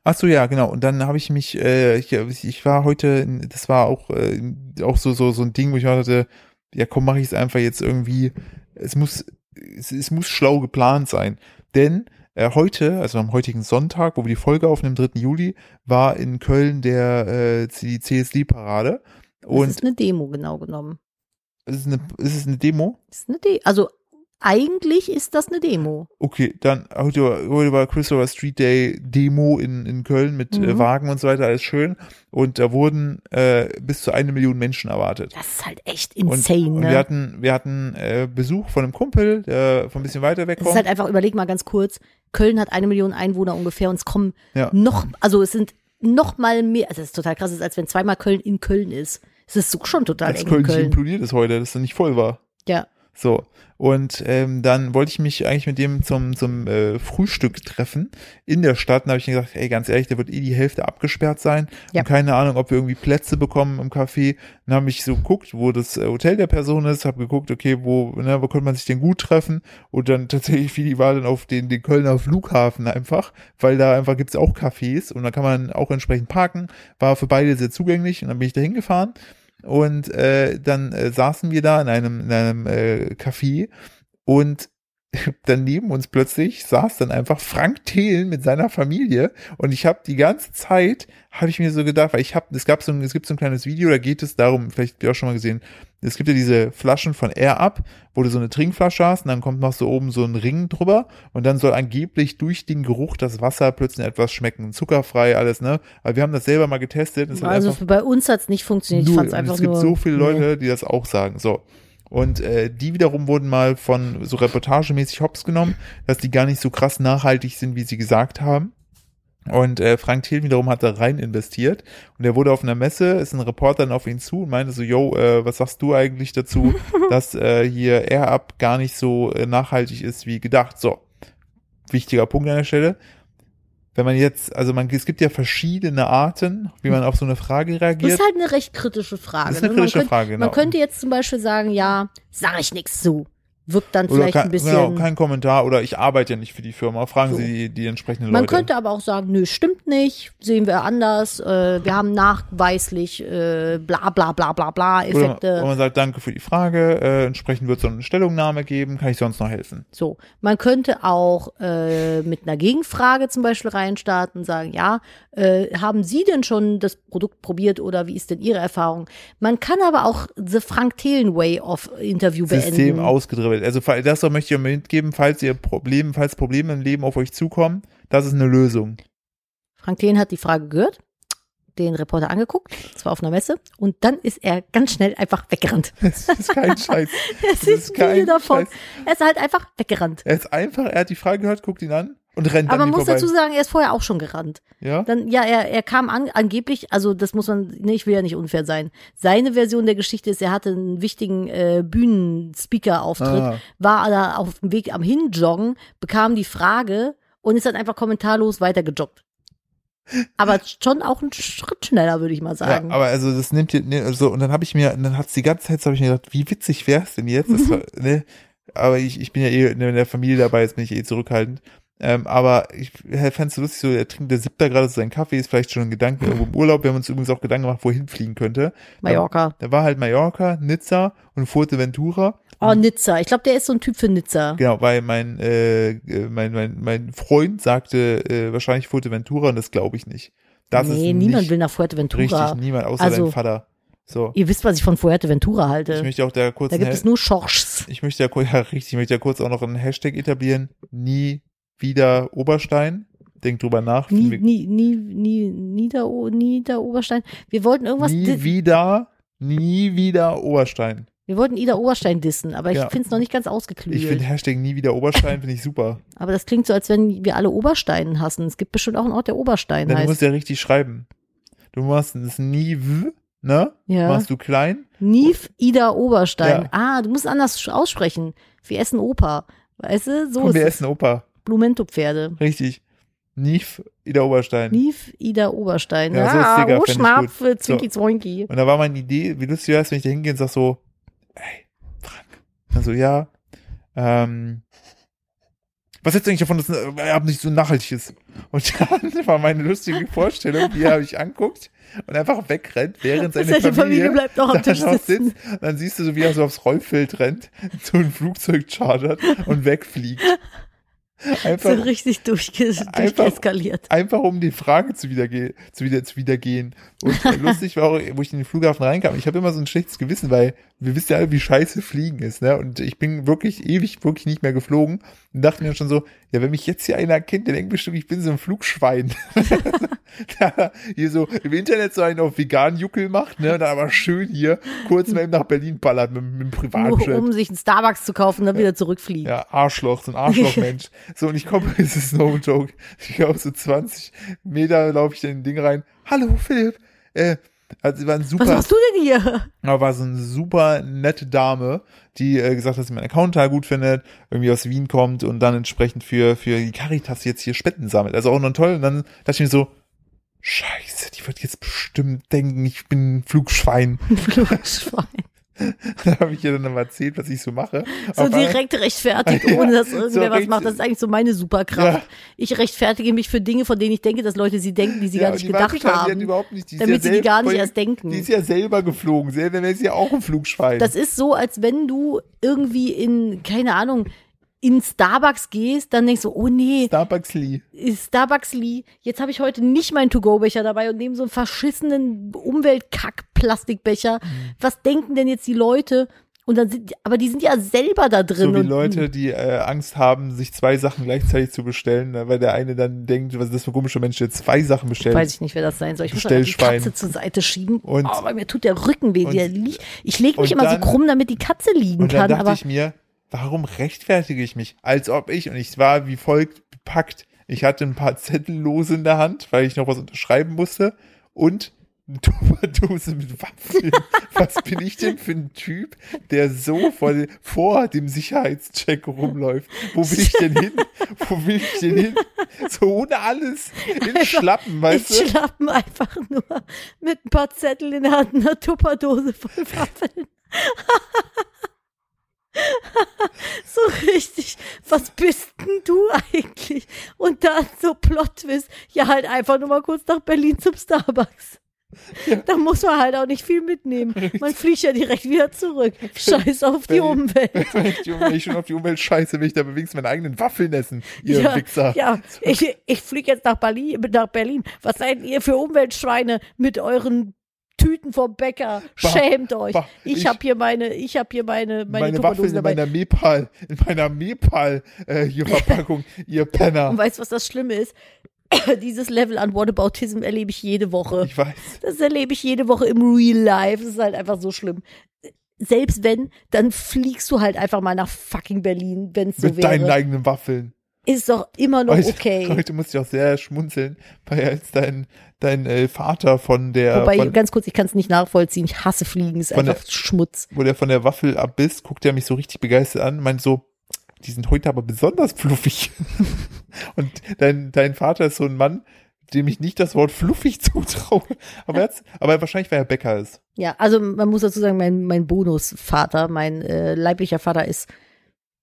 Ach so, ja, genau. Und dann habe ich mich, äh, ich, ich war heute, das war auch, äh, auch so, so, so ein Ding, wo ich dachte, ja komm, mache ich es einfach jetzt irgendwie. Es muss, es, es muss schlau geplant sein. Denn äh, heute, also am heutigen Sonntag, wo wir die Folge aufnehmen, 3. Juli, war in Köln der äh, die CSD-Parade. Das Und ist eine Demo, genau genommen. es ist eine, ist es eine Demo? Das ist eine De also eigentlich ist das eine Demo. Okay, dann heute, war- heute war Christopher Street Day Demo in, in Köln mit äh, Mhm. Wagen und so weiter, alles schön. Und da wurden äh, bis zu eine Million Menschen erwartet. Das ist halt echt Und, insane, und ne? wir hatten, wir hatten äh, Besuch von einem Kumpel, der von ein bisschen weiter weg Es ist halt einfach, überleg mal ganz kurz, Köln hat eine Million Einwohner ungefähr und es kommen Ja. noch, also es sind noch mal mehr, also es ist total krass, es ist, als wenn zweimal Köln in Köln ist. Es ist so schon total Dass eng Köln Köln. implodiert ist heute, dass es nicht voll war. Ja. So. Und ähm, dann wollte ich mich eigentlich mit dem zum, zum äh, Frühstück treffen in der Stadt. Und da habe ich gesagt, ey, ganz ehrlich, da wird eh die Hälfte abgesperrt sein. Ja. Und keine Ahnung, ob wir irgendwie Plätze bekommen im Café. Dann habe ich so geguckt, wo das äh, Hotel der Person ist, habe geguckt, okay, wo, ne, wo könnte man sich denn gut treffen? Und dann [LAUGHS] tatsächlich, wie die war dann auf den, den Kölner Flughafen einfach, weil da einfach gibt's auch Cafés und da kann man auch entsprechend parken. War für beide sehr zugänglich und dann bin ich da hingefahren. Und äh, dann äh, saßen wir da in einem, in einem äh, Café und [LAUGHS] dann neben uns plötzlich saß dann einfach Frank Thelen mit seiner Familie und ich habe die ganze Zeit habe ich mir so gedacht, weil ich habe es gab so ein, es gibt so ein kleines Video, da geht es darum, vielleicht habt ihr auch schon mal gesehen, es gibt ja diese Flaschen von Air Up, wo du so eine Trinkflasche hast und dann kommt noch so oben so ein Ring drüber und dann soll angeblich durch den Geruch das Wasser plötzlich etwas schmecken, zuckerfrei alles, ne? Aber wir haben das selber mal getestet, Also bei uns hat's nicht funktioniert. Ich Null. fand's Und einfach es gibt nur. so viele Leute, Nee. die das auch sagen. So. Und äh, die wiederum wurden mal von so reportagemäßig hops genommen, dass die gar nicht so krass nachhaltig sind, wie sie gesagt haben. Und äh, Frank Thiel wiederum hat da rein investiert und er wurde auf einer Messe, ist ein Reporter dann auf ihn zu und meinte so, yo, äh, was sagst du eigentlich dazu, [LAUGHS] dass äh, hier Air Up gar nicht so äh, nachhaltig ist wie gedacht. So, wichtiger Punkt an der Stelle. Wenn man jetzt, also man, es gibt ja verschiedene Arten, wie man auf so eine Frage Das reagiert. ist halt eine recht kritische Frage. Das ist eine ne? man kritische könnte, Frage, genau. Man könnte jetzt zum Beispiel sagen, ja, sag ich nichts zu. Wirkt dann Oder vielleicht kein, ein bisschen. genau, kein Kommentar oder ich arbeite ja nicht für die Firma. Fragen So. Sie die, die entsprechenden Man Leute. könnte aber auch sagen, nö, stimmt nicht, sehen wir anders, äh, wir haben nachweislich äh, bla bla bla bla bla Effekte. oder man sagt, danke für die Frage, äh, entsprechend wird es so eine Stellungnahme geben, kann ich sonst noch helfen? So, man könnte auch äh, mit einer Gegenfrage zum Beispiel reinstarten sagen, ja, äh, haben Sie denn schon das Produkt probiert oder wie ist denn Ihre Erfahrung? Man kann aber auch the Frank Thelen Way of Interview System beenden. ausgedribbelt. Also das möchte ich euch mitgeben, falls ihr Probleme, falls Probleme im Leben auf euch zukommen, das ist eine Lösung. Frank Thelen hat die Frage gehört, den Reporter angeguckt, zwar auf einer Messe, und dann ist er ganz schnell einfach weggerannt. [LAUGHS] Das ist kein Scheiß. [LAUGHS] Es Das ist ein Video davon. Scheiß. Er ist halt einfach weggerannt. Er ist einfach, er hat die Frage gehört, guckt ihn an und rennt Aber man muss vorbei. dazu sagen, er ist vorher auch schon gerannt. ja? Dann, ja, er, er kam an, angeblich, also das muss man, nee, ich will ja nicht unfair sein. Seine Version der Geschichte ist, er hatte einen wichtigen äh, Bühnenspeaker-Auftritt, Ah. war da auf dem Weg am Hinjoggen, bekam die Frage und ist dann einfach kommentarlos weitergejoggt. Aber schon auch ein Schritt schneller, würde ich mal sagen. Ja, aber also das nimmt ne, so, und dann habe ich mir, dann hat's die ganze Zeit, so habe ich mir gedacht, wie witzig wär's denn jetzt? Das, [LAUGHS] ne, aber ich, ich bin ja eh in der Familie dabei, jetzt bin ich eh zurückhaltend. Ähm, aber ich fänd's so lustig, so, er trinkt, der da gerade so seinen Kaffee, ist vielleicht schon ein Gedanke irgendwo im Urlaub. Wir haben uns übrigens auch Gedanken gemacht, wohin fliegen könnte. Mallorca. Da war halt Mallorca, Nizza und Fuerteventura. Oh, Nizza. Ich glaube, der ist so ein Typ für Nizza. Genau, weil mein, äh, mein, mein, mein Freund sagte äh, wahrscheinlich Fuerteventura und das glaube ich nicht. Das nee, ist niemand will nach Fuerteventura. richtig, niemand, außer Also- dein Vater. So. Ihr wisst, was ich von Fuerteventura Ich halte. möchte auch da kurz Da gibt es nur Schorschs. Ich möchte ja, [LAUGHS] ja richtig, ich möchte ja kurz auch noch einen Hashtag etablieren. Nie wieder Oberstein. Denk drüber nach. Nie, nie, nie, nie, Nieder, Niederoberstein. Wir wollten irgendwas, nie wieder, nie wieder Oberstein. wir wollten Ida Oberstein dissen, aber ich Ja. finde es noch nicht ganz Ich finde ausgeklügelt. Hashtag nie wieder Oberstein, finde ich super. [LAUGHS] Aber das klingt so, als wenn wir alle Obersteinen hassen. Es gibt bestimmt auch einen Ort, der Oberstein Dann heißt. musst du ja richtig schreiben. Du machst das nie w, ne? Ja. Machst du klein. Nief Ida Oberstein. Ja. Ah, du musst anders aussprechen. Wir essen Opa. Weißt du? So Komm, ist wir es. essen Opa. Blumento-Pferde. Richtig. Nief, Ida Oberstein. Nief Ida Oberstein. Ja, so Ja, ist Digga, oh, fänd ich Schnapp, gut. Zwinki. Und da war meine Idee, wie lustig wäre es, wenn ich da hingehe und sag so, ey, Frank. Also ja, ähm, was hältst du eigentlich davon, dass ein Erbe nicht so nachhaltig ist? [LAUGHS] Und dann war meine lustige Vorstellung, wie er mich anguckt und einfach wegrennt, während seine, Familie, Familie bleibt noch am da Tisch sitzen. sitzt. Dann siehst du so, wie er so aufs Rollfeld rennt, [LAUGHS] so ein Flugzeug chartert und wegfliegt. So Einfach, richtig durchge Einfach- durcheskaliert. einfach um die Frage zu, wiederge zu, wieder, zu wiedergehen. Und äh, [LAUGHS] lustig war auch, wo ich in den Flughafen reinkam, ich habe immer so ein schlechtes Gewissen, weil wir wissen ja alle, wie scheiße Fliegen ist, ne? Und ich bin wirklich ewig, wirklich nicht mehr geflogen und dachte mir schon so, ja, wenn mich jetzt hier einer kennt, der denkt bestimmt, ich bin so ein Flugschwein. [LAUGHS] [LAUGHS] der hier so im Internet so einen auf vegan Juckel macht, ne? Und dann aber schön hier kurz mal eben nach Berlin ballert mit, mit dem Privatjet. um sich einen Starbucks zu kaufen und dann wieder zurückfliegen. Ja, Arschloch, so ein Arschlochmensch. So, und ich komme, es ist no joke. Ich glaube, so 20 Meter laufe ich in ein Ding rein. Hallo, Philipp. Äh, Also sie war ein Was super, machst du denn hier? aber war so eine super nette Dame, die äh, gesagt hat, dass sie meinen Account total gut findet, irgendwie aus Wien kommt und dann entsprechend für, für die Caritas jetzt hier Spenden sammelt. Also auch noch toll. Und dann dachte ich mir so, Scheiße, die wird jetzt bestimmt denken, ich bin ein Flugschwein. [LAUGHS] Flugschwein. [LAUGHS] da habe ich ihr dann mal erzählt, was ich so mache. So einmal- direkt rechtfertigt, [LAUGHS] ohne dass so irgendwer was richtig. macht. Das ist eigentlich so meine Superkraft. Ja. Ich rechtfertige mich für Dinge, von denen ich denke, dass Leute sie denken, die sie Ja, gar nicht gedacht total- Die haben. überhaupt nicht, die ist damit ja sie die gar nicht erst denken. Die ist ja selber geflogen. Selber wäre sie ja auch ein Flugschwein. Das ist so, als wenn du irgendwie in, keine Ahnung, in Starbucks gehst, dann denkst du, oh nee, Starbucks Lee. Starbucks Lee, jetzt habe ich heute nicht meinen To-Go-Becher dabei und nehme so einen verschissenen Umweltkack-Plastikbecher. Mhm. Was denken denn jetzt die Leute? Und dann sind, aber die sind ja selber da drin. So wie Leute, die äh, Angst haben, sich zwei Sachen gleichzeitig zu bestellen, ne, weil der eine dann denkt, was ist das für ein komischer Mensch, der zwei Sachen bestellt. Weiß ich nicht, wer das sein soll. Ich muss die. Katze zur Seite schieben. Und- oh, mir tut der Rücken weh. und- ich lege mich immer dann- so krumm, damit die Katze liegen Und dann kann. dachte Aber ich mir, warum rechtfertige ich mich? Als ob ich, und ich war wie folgt bepackt. Ich hatte ein paar Zettel lose in der Hand, weil ich noch was unterschreiben musste und eine [LAUGHS] Tupperdose mit Waffeln. was bin ich denn für ein Typ, der so vor, de- vor dem Sicherheitscheck rumläuft? Wo will ich denn hin? Wo will ich denn hin? So ohne alles. In Schlappen, weißt ich du? schlappen einfach nur mit ein paar Zetteln in der Hand, einer Tupperdose voll Waffeln. [LAUGHS] [LAUGHS] so richtig, was bist denn du eigentlich? Und dann so Plot-Twist, ja halt einfach nur mal kurz nach Berlin zum Starbucks. Da muss man halt auch nicht viel mitnehmen. Man fliegt ja direkt wieder zurück. Scheiß auf die Umwelt. [LAUGHS] Wenn ich, die- wenn ich schon auf die Umwelt scheiße, will ich da wenigstens meine eigenen Waffeln essen, ihr ja, Wichser. ja, ich, ich fliege jetzt nach Berlin, nach Berlin. Was seid ihr für Umweltschweine mit euren Tüten vom Bäcker? Bah, Schämt euch. bah, ich ich- habe hier meine, ich habe hier meine, meine, meine Waffeln in meiner Mepal, in meiner Mepal äh, hier [LAUGHS] Verpackung, ihr Penner. Und weißt du, was das Schlimme ist? [COUGHS] Dieses Level an Whataboutism erlebe ich jede Woche. Ich weiß. Das erlebe ich jede Woche im Real Life. Das ist halt einfach so schlimm. Selbst wenn, dann fliegst du halt einfach mal nach fucking Berlin, wenn es so Mit deinen wäre. eigenen Waffeln. Ist doch immer noch Heute, okay. heute musste ich auch sehr schmunzeln, weil als dein, dein äh, Vater von der, Wobei, von, ganz kurz, ich kann es nicht nachvollziehen. Ich hasse Fliegen, ist Von der- einfach Schmutz. wo der von der Waffel abbiss, guckt er mich so richtig begeistert an, meint so, die sind heute aber besonders fluffig. [LAUGHS] Und dein, dein Vater ist so ein Mann, dem ich nicht das Wort fluffig [LAUGHS] zutraue. Aber, er hat's- aber wahrscheinlich, weil er Bäcker ist. Ja, also man muss dazu sagen, mein, mein Bonusvater, mein äh, leiblicher Vater ist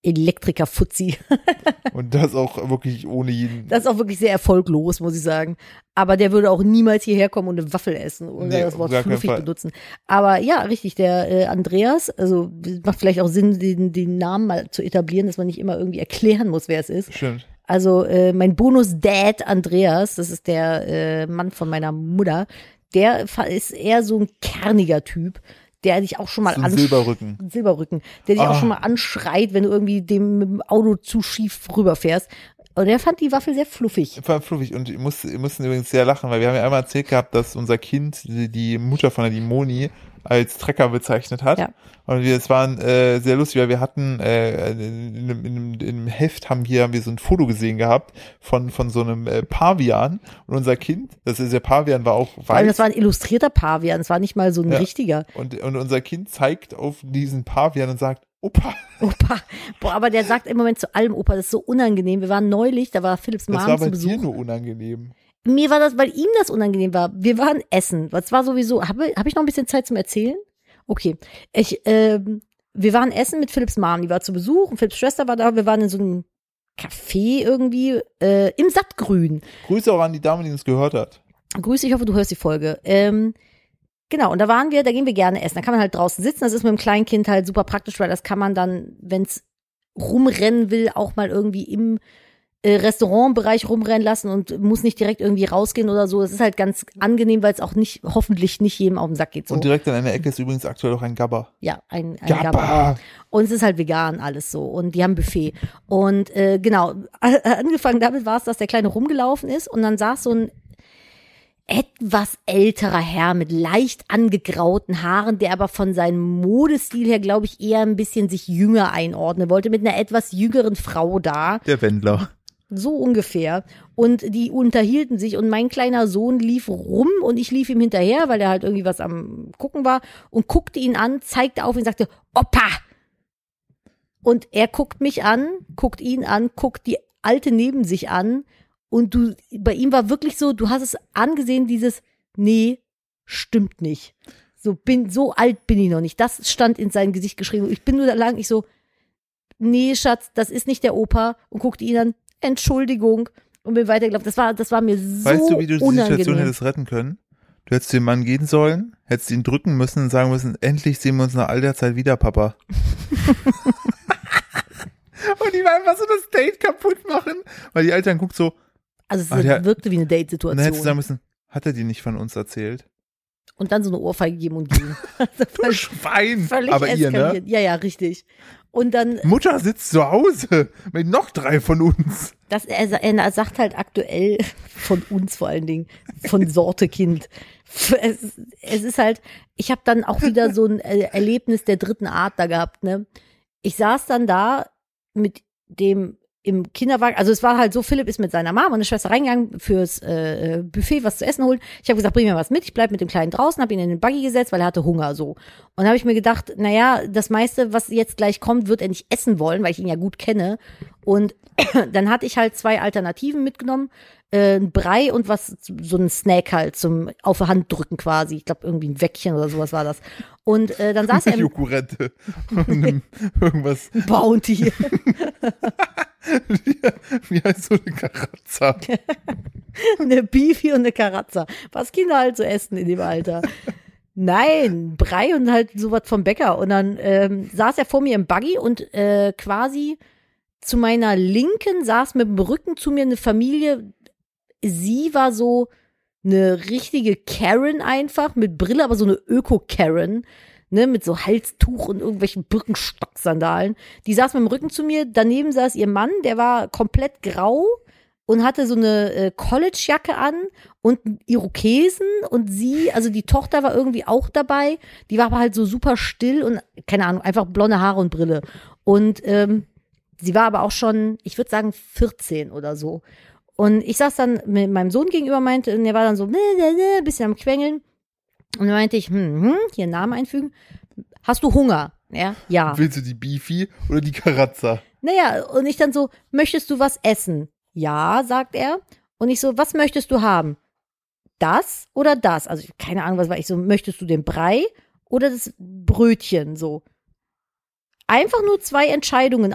Elektriker-Fuzzi. [LAUGHS] Und das auch wirklich ohne jeden. Das ist auch wirklich sehr erfolglos, muss ich sagen. Aber der würde auch niemals hierher kommen und eine Waffel essen oder Nee, das Wort fluffig benutzen. Aber ja, richtig, der äh, Andreas, also macht vielleicht auch Sinn, den, den Namen mal zu etablieren, dass man nicht immer irgendwie erklären muss, wer es ist. Stimmt. Also äh, mein Bonus-Dad Andreas, das ist der äh, Mann von meiner Mutter, der ist eher so ein kerniger Typ, der dich auch schon mal So ein ansch- Silberrücken. Silberrücken, der dich auch Ah. schon mal anschreit, wenn du irgendwie dem mit dem Auto zu schief rüberfährst. Und der fand die Waffel sehr fluffig. War fluffig. Und ich muss, wir mussten übrigens sehr lachen, weil wir haben ja einmal erzählt gehabt, dass unser Kind die, die Mutter von der Dimoni als Trecker bezeichnet hat. Ja. Und wir, es waren äh, sehr lustig, weil wir hatten äh, in, in, einem- in, einem- in einem Heft haben wir, haben wir so ein Foto gesehen gehabt von, von so einem äh, Pavian. Und unser Kind, das ist der Pavian, war auch Vor allem, weiß. das war ein illustrierter Pavian, das war nicht mal so ein Ja. richtiger. Und, und unser Kind zeigt auf diesen Pavian und sagt, Opa, [LAUGHS] Opa. Boah, aber der sagt im Moment zu allem Opa, das ist so unangenehm. Wir waren neulich, da war Philips das Mom war zu bei Besuch. dir nur unangenehm. Mir war das, weil ihm das unangenehm war. Wir waren essen. Das war sowieso. Habe hab ich noch ein bisschen Zeit zum Erzählen? Okay. Ich, ähm, wir waren essen mit Philips Mom. Die war zu Besuch und Philips Schwester war da. Wir waren in so einem Café irgendwie äh, im Sattgrün. Grüße auch an die Dame, die uns gehört hat. Grüße, ich hoffe, du hörst die Folge. Ähm, genau, und da waren wir, da gehen wir gerne essen. Da kann man halt draußen sitzen. Das ist mit dem kleinen Kind halt super praktisch, weil das kann man dann, wenn es rumrennen will, auch mal irgendwie im Restaurantbereich rumrennen lassen und muss nicht direkt irgendwie rausgehen oder so. Es ist halt ganz angenehm, weil es auch nicht, hoffentlich nicht jedem auf den Sack geht. So. Und direkt an einer Ecke ist übrigens aktuell auch ein Gabber. ja, ein, ein Gabba. Gabba. Und es ist halt vegan alles so. Und die haben Buffet. Und äh, genau, angefangen damit war es, dass der Kleine rumgelaufen ist und dann saß so ein etwas älterer Herr mit leicht angegrauten Haaren, der aber von seinem Modestil her, glaube ich, eher ein bisschen sich jünger einordnen wollte, mit einer etwas jüngeren Frau da. Der Wendler. So ungefähr. Und die unterhielten sich und mein kleiner Sohn lief rum und ich lief ihm hinterher, weil er halt irgendwie was am Gucken war und guckte ihn an, zeigte auf ihn und sagte, Opa! Und er guckt mich an, guckt ihn an, guckt die Alte neben sich an und du, bei ihm war wirklich so, du hast es angesehen, dieses, nee, stimmt nicht. So bin, so alt bin ich noch nicht. Das stand in sein Gesicht geschrieben. Ich bin nur da lang, ich so, nee, Schatz, das ist nicht der Opa und guckte ihn an, Entschuldigung und bin weitergelaufen. Das war, das war mir so Weißt du, wie du die unangenehm. Situation hättest retten können? Du hättest dem Mann gehen sollen, hättest ihn drücken müssen und sagen müssen, endlich sehen wir uns nach all der Zeit wieder, Papa. [LAUGHS] und die einfach so das Date kaputt machen, weil die Eltern guckt so, Also es der- wirkte wie eine und dann hättest du sagen Date-Situation. müssen, hat er dir nicht von uns erzählt? Und dann so eine Ohrfeige geben und gehen. [LAUGHS] Du [LAUGHS] völlig, Schwein! völlig Aber ihr, ne? eskaliert. Ja, ja, richtig. Und dann, Mutter sitzt zu Hause mit noch drei von uns. das, er, er sagt halt aktuell von uns vor allen Dingen, von Sorte Kind. Es, ist- es ist halt, ich habe dann auch wieder so ein Erlebnis der dritten Art da gehabt. Ne? Ich saß dann da mit dem im Kinderwagen, also es war halt so, Philipp ist mit seiner Mama und der Schwester reingegangen fürs äh, Buffet was zu essen holen. Ich habe gesagt, bring mir was mit, ich bleib mit dem Kleinen draußen, habe ihn in den Buggy gesetzt, weil er hatte Hunger so. Und habe ich mir gedacht, naja, das meiste, was jetzt gleich kommt, wird er nicht essen wollen, weil ich ihn ja gut kenne. Und [CLEARS THROAT] dann hatte ich halt zwei Alternativen mitgenommen, äh, ein Brei und was, so ein Snack halt zum auf der Hand drücken quasi. Ich glaube irgendwie ein Weckchen oder sowas war das. Und äh, dann saß er [LAUGHS] einem- irgendwas. Bounty. [LAUGHS] Wie heißt so eine Karazza? [LAUGHS] eine Beefy und eine Karazza. Was Kinder halt so essen in dem Alter. Nein, Brei und halt sowas vom Bäcker. Und dann ähm, saß er vor mir im Buggy und äh, quasi zu meiner Linken saß mit dem Rücken zu mir eine Familie. Sie war so eine richtige Karen einfach, mit Brille, aber so eine Öko-Karen, ne, mit so Halstuch und irgendwelchen Birkenstock-Sandalen. Die saß mit dem Rücken zu mir, daneben saß ihr Mann, der war komplett grau und hatte so eine äh, College-Jacke an und Irokesen und sie, also die Tochter war irgendwie auch dabei, die war aber halt so super still und, keine Ahnung, einfach blonde Haare und Brille. Und ähm, sie war aber auch schon, ich würde sagen, 14 oder so. Und ich saß dann mit meinem Sohn gegenüber, meinte, und der war dann so, ne, ne, ne, ein bisschen am Quengeln. Und dann meinte ich, hm, hm, hier einen Namen einfügen. Hast du Hunger? Ja, ja. Willst du die Beefy oder die Karazza? Naja, und ich dann so, möchtest du was essen? Ja, sagt er. Und ich so, was möchtest du haben? Das oder das? Also, keine Ahnung, was war ich so, möchtest du den Brei oder das Brötchen? So. Einfach nur zwei Entscheidungen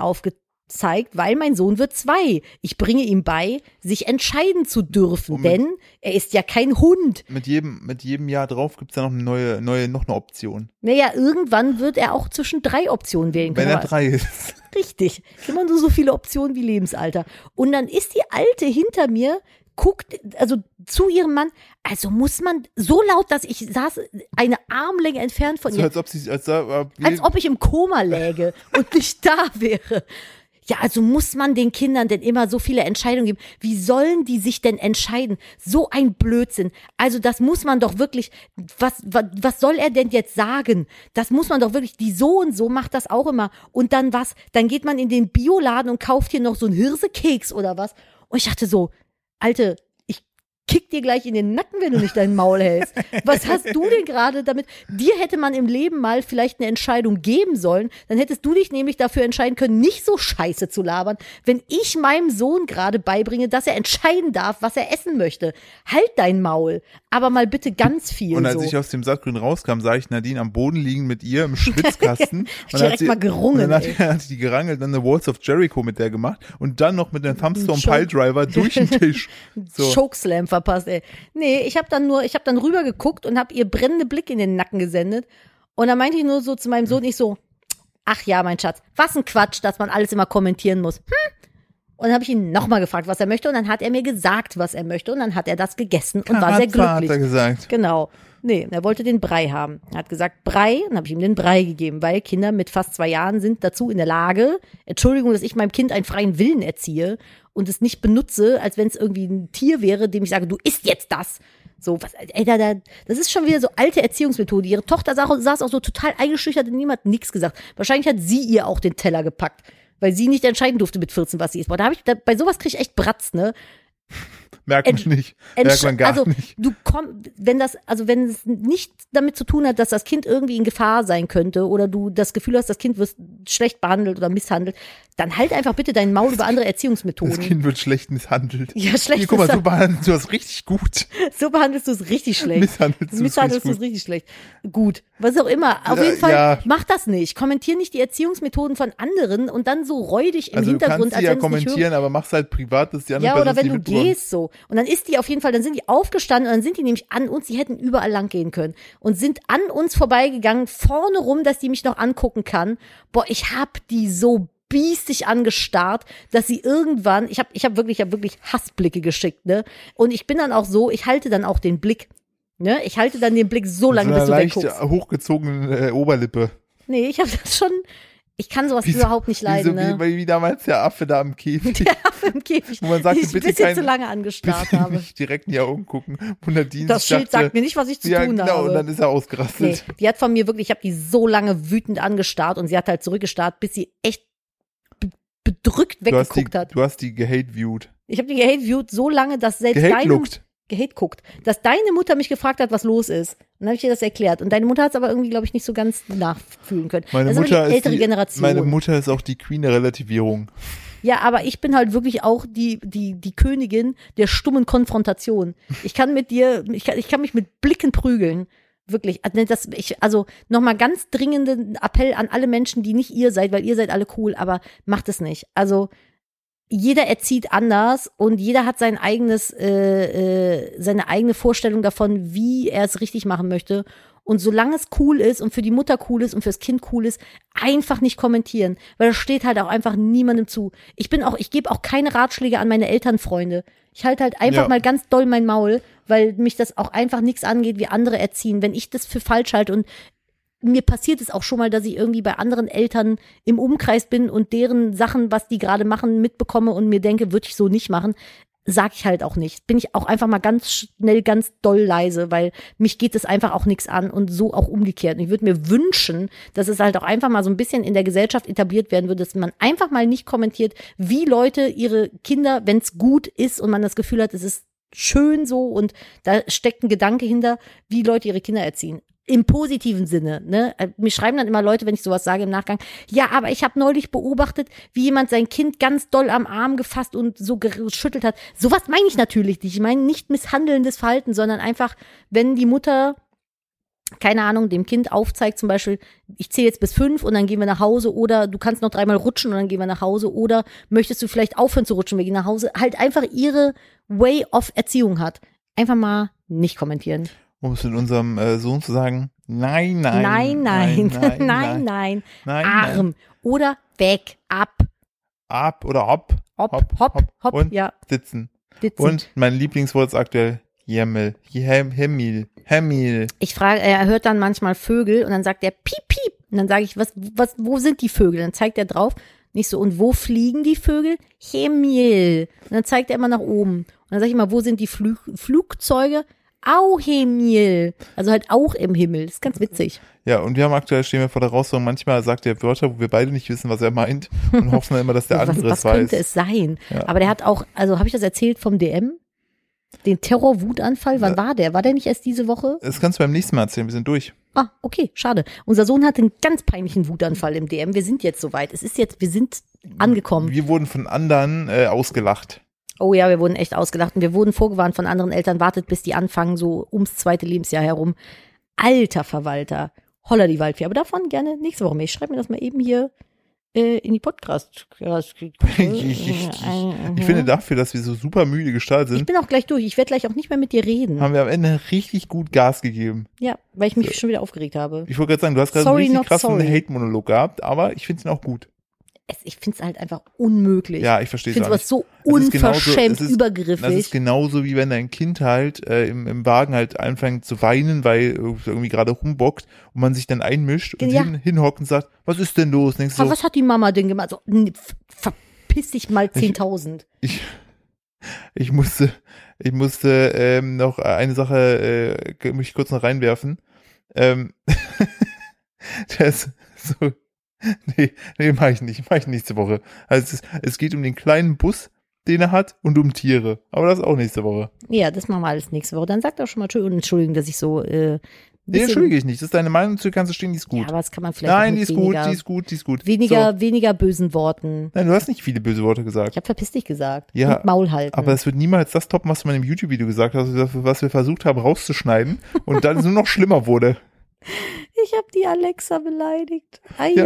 aufgezeigt, weil mein Sohn wird zwei. Ich bringe ihm bei, sich entscheiden zu dürfen, mit- denn er ist ja kein Hund. Mit jedem, mit jedem Jahr drauf gibt's da noch eine neue, neue, noch eine Option. Naja, irgendwann wird er auch zwischen drei Optionen wählen Wenn können. er aber- drei ist. [LAUGHS] Richtig. Immer nur so viele Optionen wie Lebensalter. Und dann ist die Alte hinter mir, guckt, also zu ihrem Mann, also muss man so laut, dass ich saß eine Armlänge entfernt von So, ihr, als ob sie, als, als ob ich im Koma läge und nicht da wäre. Ja, also muss man den Kindern denn immer so viele Entscheidungen geben? Wie sollen die sich denn entscheiden? So ein Blödsinn. Also das muss man doch wirklich, was, was, was soll er denn jetzt sagen? Das muss man doch wirklich, die so und so macht das auch immer. Und dann was? Dann geht man in den Bioladen und kauft hier noch so einen Hirsekeks oder was? Und ich dachte so, Alte, kick dir gleich in den Nacken, wenn du nicht dein Maul hältst. Was hast du denn gerade damit? Dir hätte man im Leben mal vielleicht eine Entscheidung geben sollen. Dann hättest du dich nämlich dafür entscheiden können, nicht so scheiße zu labern, wenn ich meinem Sohn gerade beibringe, dass er entscheiden darf, was er essen möchte. Halt dein Maul. Aber mal bitte ganz viel Und als so. ich aus dem Sattgrün rauskam, sah ich Nadine am Boden liegen mit ihr im Schwitzkasten. [LAUGHS] und Direkt hat sie, mal gerungen, Und dann hat, [LAUGHS] hat die gerangelt, dann eine Walls of Jericho mit der gemacht und dann noch mit einem Thumbstorm Piledriver durch den Tisch. [LAUGHS] So. Chokeslam verpasst, ey. Nee, ich habe dann nur, ich habe dann rüber geguckt und habe ihr brennende Blick in den Nacken gesendet. Und dann meinte ich nur so zu meinem Sohn, ich so, ach ja, mein Schatz, was ein Quatsch, dass man alles immer kommentieren muss. Hm? Und dann habe ich ihn nochmal gefragt, was er möchte. Und dann hat er mir gesagt, was er möchte. Und dann hat er das gegessen und war sehr Karazza, hat glücklich. er gesagt. Genau. Nee, er wollte den Brei haben. Er hat gesagt, Brei, und habe ich ihm den Brei gegeben, weil Kinder mit fast zwei Jahren sind dazu in der Lage, Entschuldigung, dass ich meinem Kind einen freien Willen erziehe und es nicht benutze, als wenn es irgendwie ein Tier wäre, dem ich sage, du isst jetzt das. So, was, ey, da, da, das ist schon wieder so alte Erziehungsmethode. Ihre Tochter saß, saß auch so total eingeschüchtert und niemand hat nichts gesagt. Wahrscheinlich hat sie ihr auch den Teller gepackt. Weil sie nicht entscheiden durfte mit 14, was sie ist. Boah, da habe ich, da, bei sowas kriege ich echt Bratz, ne? Merkt man nicht. Merkt man gar also nicht. du kommst, wenn das, also wenn es nicht damit zu tun hat, dass das Kind irgendwie in Gefahr sein könnte oder du das Gefühl hast, das Kind wird schlecht behandelt oder misshandelt, dann halt einfach bitte deinen Maul über andere Das Erziehungsmethoden. Kind wird schlecht misshandelt. Ja, schlecht Hier, guck mal, so behandelst du das richtig gut. [LAUGHS] So behandelst du es richtig schlecht. Misshandelst du es Misshandelst du es richtig schlecht. Gut, was auch immer. Auf Ja, jeden Fall, ja. mach das nicht. Kommentier nicht die Erziehungsmethoden von anderen und dann so räudig im Also du Hintergrund, kannst sie ja kommentieren, aber mach's halt privat, dass die anderen Ja, oder wenn du gehst so. Und dann ist die auf jeden Fall, dann sind die aufgestanden und dann sind die nämlich an uns, die hätten überall lang gehen können. Und sind an uns vorbeigegangen, vorne rum, dass die mich noch angucken kann. Boah, ich hab die so biestig angestarrt, dass sie irgendwann, ich habe ich hab wirklich, ich hab wirklich Hassblicke geschickt, ne? Und ich bin dann auch so, ich halte dann auch den Blick. Ne? Ich halte dann den Blick so lange, so bis du wegguckst. hochgezogenen äh, Oberlippe. Nee, ich habe das schon, ich kann sowas so- überhaupt nicht leiden, wie, so, ne? wie, wie damals der Affe da im Käfig. [LAUGHS] Der Affe im Käfig, Wo man sagte, die ich ein bitte bisschen kein- zu lange angestarrt habe. nicht direkt in die Augen gucken. Und Nadine Das Schild dachte, sagt mir nicht, was ich zu ja, tun genau, habe. und dann ist er Nee, ausgerastet. die hat von mir wirklich, ich habe die so lange wütend angestarrt und sie hat halt zurückgestarrt, bis sie echt be bedrückt Du hast, die, weggeguckt hat. du hast die gehate-viewed. Ich habe die gehate-viewed so lange, dass selbst deine Gehate-looked. Gehate guckt, dass deine Mutter mich gefragt hat, was los ist. Und dann habe ich ihr das erklärt. Und deine Mutter hat es aber irgendwie, glaube ich, nicht so ganz nachfühlen können. Meine das ist Mutter aber die ist ältere die, Generation. Meine Mutter ist auch die Queen der Relativierung. Ja, aber ich bin halt wirklich auch die, die, die Königin der stummen Konfrontation. Ich kann mit dir, ich kann, ich kann mich mit Blicken prügeln. Wirklich. Also, Das, ich, also nochmal ganz dringenden Appell an alle Menschen, die nicht ihr seid, weil ihr seid alle cool, aber macht es nicht. Also jeder erzieht anders und jeder hat sein eigenes, äh, äh, seine eigene Vorstellung davon, wie er es richtig machen möchte. Und solange es cool ist und für die Mutter cool ist und fürs Kind cool ist, einfach nicht kommentieren, weil das steht halt auch einfach niemandem zu. Ich bin auch, ich gebe auch keine Ratschläge an meine Elternfreunde. Ich halte halt einfach Ja. mal ganz doll mein Maul, weil mich das auch einfach nichts angeht, wie andere erziehen. Wenn ich das für falsch halte und mir passiert es auch schon mal, dass ich irgendwie bei anderen Eltern im Umkreis bin und deren Sachen, was die gerade machen, mitbekomme und mir denke, würde ich so nicht machen, sag ich halt auch nicht. Bin ich auch einfach mal ganz schnell, ganz doll leise, weil mich geht es einfach auch nichts an und so auch umgekehrt. Und ich würde mir wünschen, dass es halt auch einfach mal so ein bisschen in der Gesellschaft etabliert werden würde, dass man einfach mal nicht kommentiert, wie Leute ihre Kinder, wenn es gut ist und man das Gefühl hat, es ist schön so und da steckt ein Gedanke hinter, wie Leute ihre Kinder erziehen. Im positiven Sinne, ne? Äh, Mir schreiben dann immer Leute, wenn ich sowas sage im Nachgang, ja, aber ich habe neulich beobachtet, wie jemand sein Kind ganz doll am Arm gefasst und so geschüttelt hat. Sowas meine ich natürlich nicht. Ich meine nicht misshandelndes Verhalten, sondern einfach, wenn die Mutter keine Ahnung, dem Kind aufzeigt, zum Beispiel, ich zähle jetzt bis fünf und dann gehen wir nach Hause oder du kannst noch dreimal rutschen und dann gehen wir nach Hause oder möchtest du vielleicht aufhören zu rutschen, wir gehen nach Hause, halt einfach ihre Way of Erziehung hat. Einfach mal nicht kommentieren. Um es mit unserem äh, Sohn zu sagen, nein, nein, Nein, nein, nein, nein, [LAUGHS] nein, nein. Arm. nein. Oder weg, ab, ab oder hopp, hopp, Hopp, hopp, hopp, hopp. Und ja. sitzen. sitzen. Und mein Lieblingswort ist aktuell Jemmel, Hem, Hemmil, Hemmil. Ich frage, er hört dann manchmal Vögel und dann sagt er piep, piep. Und dann sage ich, was, was, wo sind die Vögel? Dann zeigt er drauf. Nicht so, und wo fliegen die Vögel? Himmel. Und dann zeigt er immer nach oben. Und dann sage ich immer, wo sind die Flug Flugzeuge? Au Himmel. Also halt auch im Himmel. Das ist ganz witzig. Ja, und wir haben aktuell stehen wir vor der Herausforderung, manchmal sagt er Wörter, wo wir beide nicht wissen, was er meint und hoffen dann immer, dass der [LAUGHS] was andere was es weiß. könnte es sein? Ja. Aber der hat auch, also habe ich das erzählt vom DM? Den Terror-Wutanfall? Wann war der? War der nicht erst diese Woche? Das kannst du beim nächsten Mal erzählen, wir sind durch. Ah, okay, schade. Unser Sohn hatte einen ganz peinlichen Wutanfall im DM. Wir sind jetzt soweit. Es ist jetzt, wir sind angekommen. Wir wurden von anderen äh, ausgelacht. Oh ja, wir wurden echt ausgelacht und wir wurden vorgewarnt von anderen Eltern, wartet, bis die anfangen, so ums zweite Lebensjahr herum. Alter Verwalter. Holla die Waldfee. Aber davon gerne nächste Woche mehr. Ich schreibe mir das mal eben hier äh, in die Podcast. Ich finde dafür, dass wir so super müde gestartet Ich sind, bin auch gleich durch. Ich werde gleich auch nicht mehr mit dir reden. haben wir am Ende richtig gut Gas gegeben. Ja, weil ich mich schon wieder aufgeregt habe. Ich wollte gerade sagen, du hast gerade einen richtig krassen. Hate-Monolog gehabt, aber ich finde ihn auch gut. Es, ich finde es halt einfach unmöglich. Ja, ich verstehe ich es finde nicht. so Es genauso- unverschämt es ist- übergriffig. Das ist genauso wie wenn dein Kind halt äh, im, im Wagen halt anfängt zu weinen, weil irgendwie gerade rumbockt und man sich dann einmischt und Ja. hin, hinhockt und sagt, was ist denn los? Denkst Aber so, was hat die Mama denn gemacht? So, f- verpiss dich mal 10.000. ich, ich musste, ich musste ähm, noch eine Sache, äh, mich kurz noch reinwerfen. Ähm, [LAUGHS] das so, [LAUGHS] Nee, nee, mach ich nicht. Mach ich nächste Woche. Also es, es geht um den kleinen Bus, den er hat und um Tiere. Aber das auch nächste Woche. Ja, das machen wir alles nächste Woche. Dann sagt doch schon mal Entschuldigung, dass ich so äh, Nee, entschuldige ich nicht. Das ist deine Meinung, zu kannst du stehen, die ist Ja, gut. aber das kann man vielleicht Nein, die ist gut, weniger, die ist gut, die ist gut. weniger, So. weniger bösen Worten. Nein, du hast nicht viele böse Worte Ich gesagt. habe verpiss dich gesagt. Ja, und Maul halten. Aber es wird niemals das toppen, was du in meinem YouTube-Video gesagt hast, was wir versucht haben rauszuschneiden und dann nur noch schlimmer wurde. [LAUGHS] ich habe die Alexa beleidigt. Ai, Ja.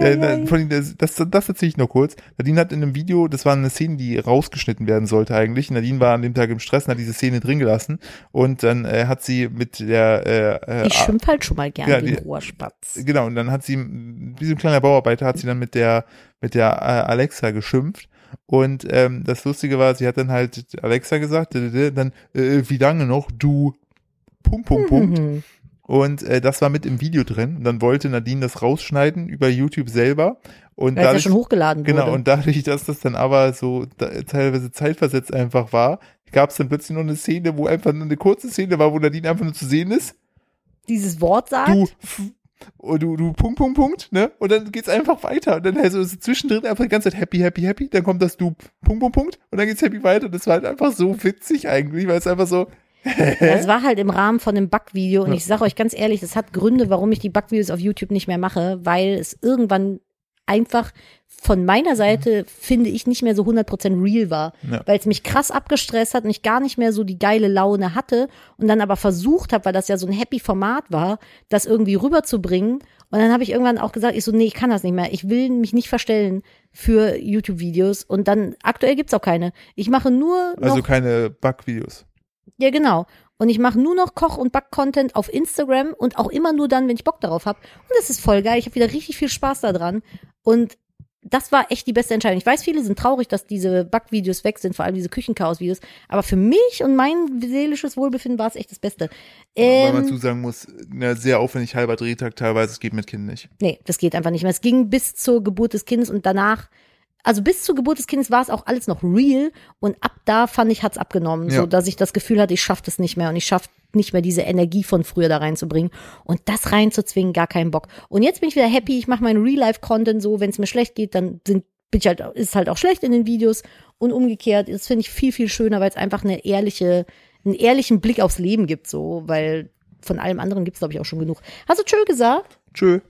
Äh, das, das, das erzähle ich noch kurz. Nadine hat in einem Video, das war eine Szene, die rausgeschnitten werden sollte eigentlich. Nadine war an dem Tag im Stress und hat diese Szene drin gelassen. Und dann äh, hat sie mit der äh, äh, Ich schimpf halt schon mal gerne Ja, die- Rohrspatz. Genau, und dann hat sie, wie so ein kleiner Bauarbeiter, hat sie dann mit der, mit der äh, Alexa geschimpft. Und ähm, das Lustige war, sie hat dann halt Alexa gesagt, dann, äh, wie lange noch, du, Punkt, Punkt, Punkt. Und äh, das war mit im Video drin. Und dann wollte Nadine das rausschneiden über YouTube selber. Und Weil es ja dadurch, schon hochgeladen wurde. genau, und dadurch, dass das dann aber so da, teilweise zeitversetzt einfach war, gab es dann plötzlich noch eine Szene, wo einfach nur eine kurze Szene war, wo Nadine einfach nur zu sehen ist. Dieses Wort sagt, Du, f- oh, du, du, Punkt, Punkt, Punkt, ne? Und dann geht's einfach weiter. Und dann also zwischendrin einfach die ganze Zeit happy, happy, happy. Dann kommt das du, Punkt, Punkt, Punkt. Und dann geht's happy weiter. Das war halt einfach so witzig eigentlich, weil es einfach so, Das war halt im Rahmen von einem Backvideo und ich sage euch ganz ehrlich, das hat Gründe, warum ich die Backvideos auf YouTube nicht mehr mache, weil es irgendwann einfach von meiner Seite, finde ich, nicht mehr so 100% real war, Ja. weil es mich krass abgestresst hat und ich gar nicht mehr so die geile Laune hatte und dann aber versucht habe, weil das ja so ein happy Format war, das irgendwie rüberzubringen und dann habe ich irgendwann auch gesagt, ich so, nee, ich kann das nicht mehr, ich will mich nicht verstellen für YouTube-Videos und dann, aktuell gibt's auch keine. Ich mache nur also keine Backvideos. Ja, genau. Und ich mache nur noch Koch- und Back-Content auf Instagram und auch immer nur dann, wenn ich Bock darauf habe. Und das ist voll geil. Ich habe wieder richtig viel Spaß daran. Und das war echt die beste Entscheidung. Ich weiß, viele sind traurig, dass diese Backvideos weg sind, vor allem diese Küchenchaos-Videos. Aber für mich und mein seelisches Wohlbefinden war es echt das Beste. Weil man Ähm, zusagen muss, ne, sehr aufwendig halber Drehtag teilweise, es geht mit Kind nicht. nee, das geht einfach nicht mehr. Es ging bis zur Geburt des Kindes und danach, also bis zur Geburt des Kindes war es auch alles noch real und ab da fand ich, hat's abgenommen, Ja. so dass ich das Gefühl hatte, ich schaff das nicht mehr und ich schaff nicht mehr diese Energie von früher da reinzubringen und das reinzuzwingen, gar keinen Bock. Und jetzt bin ich wieder happy, ich mache meinen Real-Life-Content so, wenn es mir schlecht geht, dann sind bin ich halt, ist halt auch schlecht in den Videos und umgekehrt, das finde ich viel, viel schöner, weil es einfach eine ehrliche, einen ehrlichen Blick aufs Leben gibt, so, weil von allem anderen gibt's glaube ich, auch schon genug. Hast du tschö gesagt? Tschö.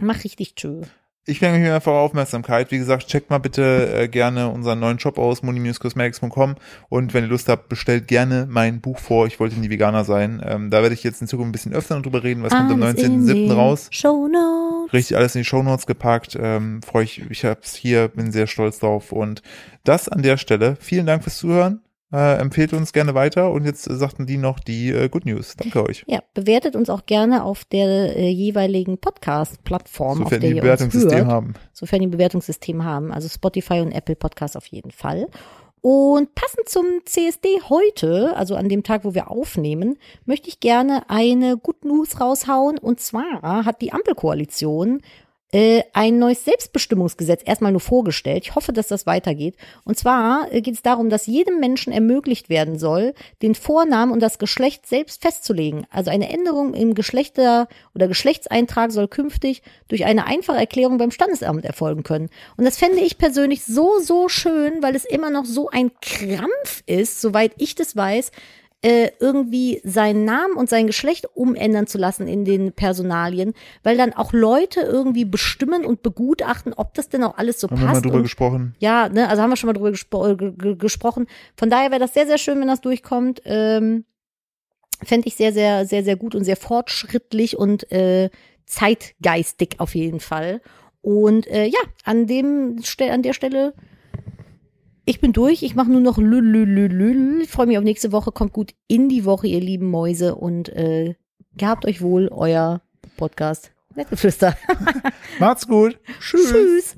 Mach richtig tschö. Ich danke mir einfach Aufmerksamkeit. Wie gesagt, checkt mal bitte äh, gerne unseren neuen Shop aus, moni-cosmetics.com und wenn ihr Lust habt, bestellt gerne mein Buch vor. Ich wollte nie Veganer sein. Ähm, da werde ich jetzt in Zukunft ein bisschen öfter drüber reden, was kommt am Alles in 19.07. den raus. Show Notes. Richtig alles in die Shownotes gepackt. Ähm, freue ich, ich hab's hier, bin sehr stolz drauf. Und das an der Stelle. Vielen Dank fürs Zuhören. Äh, empfehlt uns gerne weiter. Und jetzt äh, sagten die noch die äh, Good News. Danke euch. Ja, bewertet uns auch gerne auf der äh, jeweiligen Podcast-Plattform, auf Sofern der die ihr uns Bewertungssystem hört, haben. sofern die Bewertungssystem haben, also Spotify und Apple Podcast auf jeden Fall. Und passend zum CSD heute, also an dem Tag, wo wir aufnehmen, möchte ich gerne eine Good News raushauen. Und zwar hat die Ampelkoalition ein neues Selbstbestimmungsgesetz erstmal nur vorgestellt. Ich hoffe, dass das weitergeht. Und zwar äh, geht es darum, dass jedem Menschen ermöglicht werden soll, den Vornamen und das Geschlecht selbst festzulegen. Also eine Änderung im Geschlechter- oder Geschlechtseintrag soll künftig durch eine einfache Erklärung beim Standesamt erfolgen können. Und das fände ich persönlich so, so schön, weil es immer noch so ein Krampf ist, soweit ich das weiß, äh, irgendwie seinen Namen und sein Geschlecht umändern zu lassen in den Personalien, weil dann auch Leute irgendwie bestimmen und begutachten, ob das denn auch alles so Haben wir mal passt. drüber und, gesprochen. ja, ne, also haben wir schon mal drüber gespro äh, ge- ge- gesprochen. Von daher wäre das sehr, sehr schön, wenn das durchkommt. Ähm, Fände ich sehr, sehr, sehr, sehr gut und sehr fortschrittlich und äh, zeitgeistig auf jeden Fall. Und äh, ja, an dem an der Stelle, ich bin durch. Ich mache nur noch lül, lül, lül, lül. Ich freue mich auf nächste Woche. Kommt gut in die Woche, ihr lieben Mäuse. Und äh, gehabt euch wohl, euer Podcast. Nettgeflüster. [LAUGHS] Macht's gut. Tschüss. Tschüss.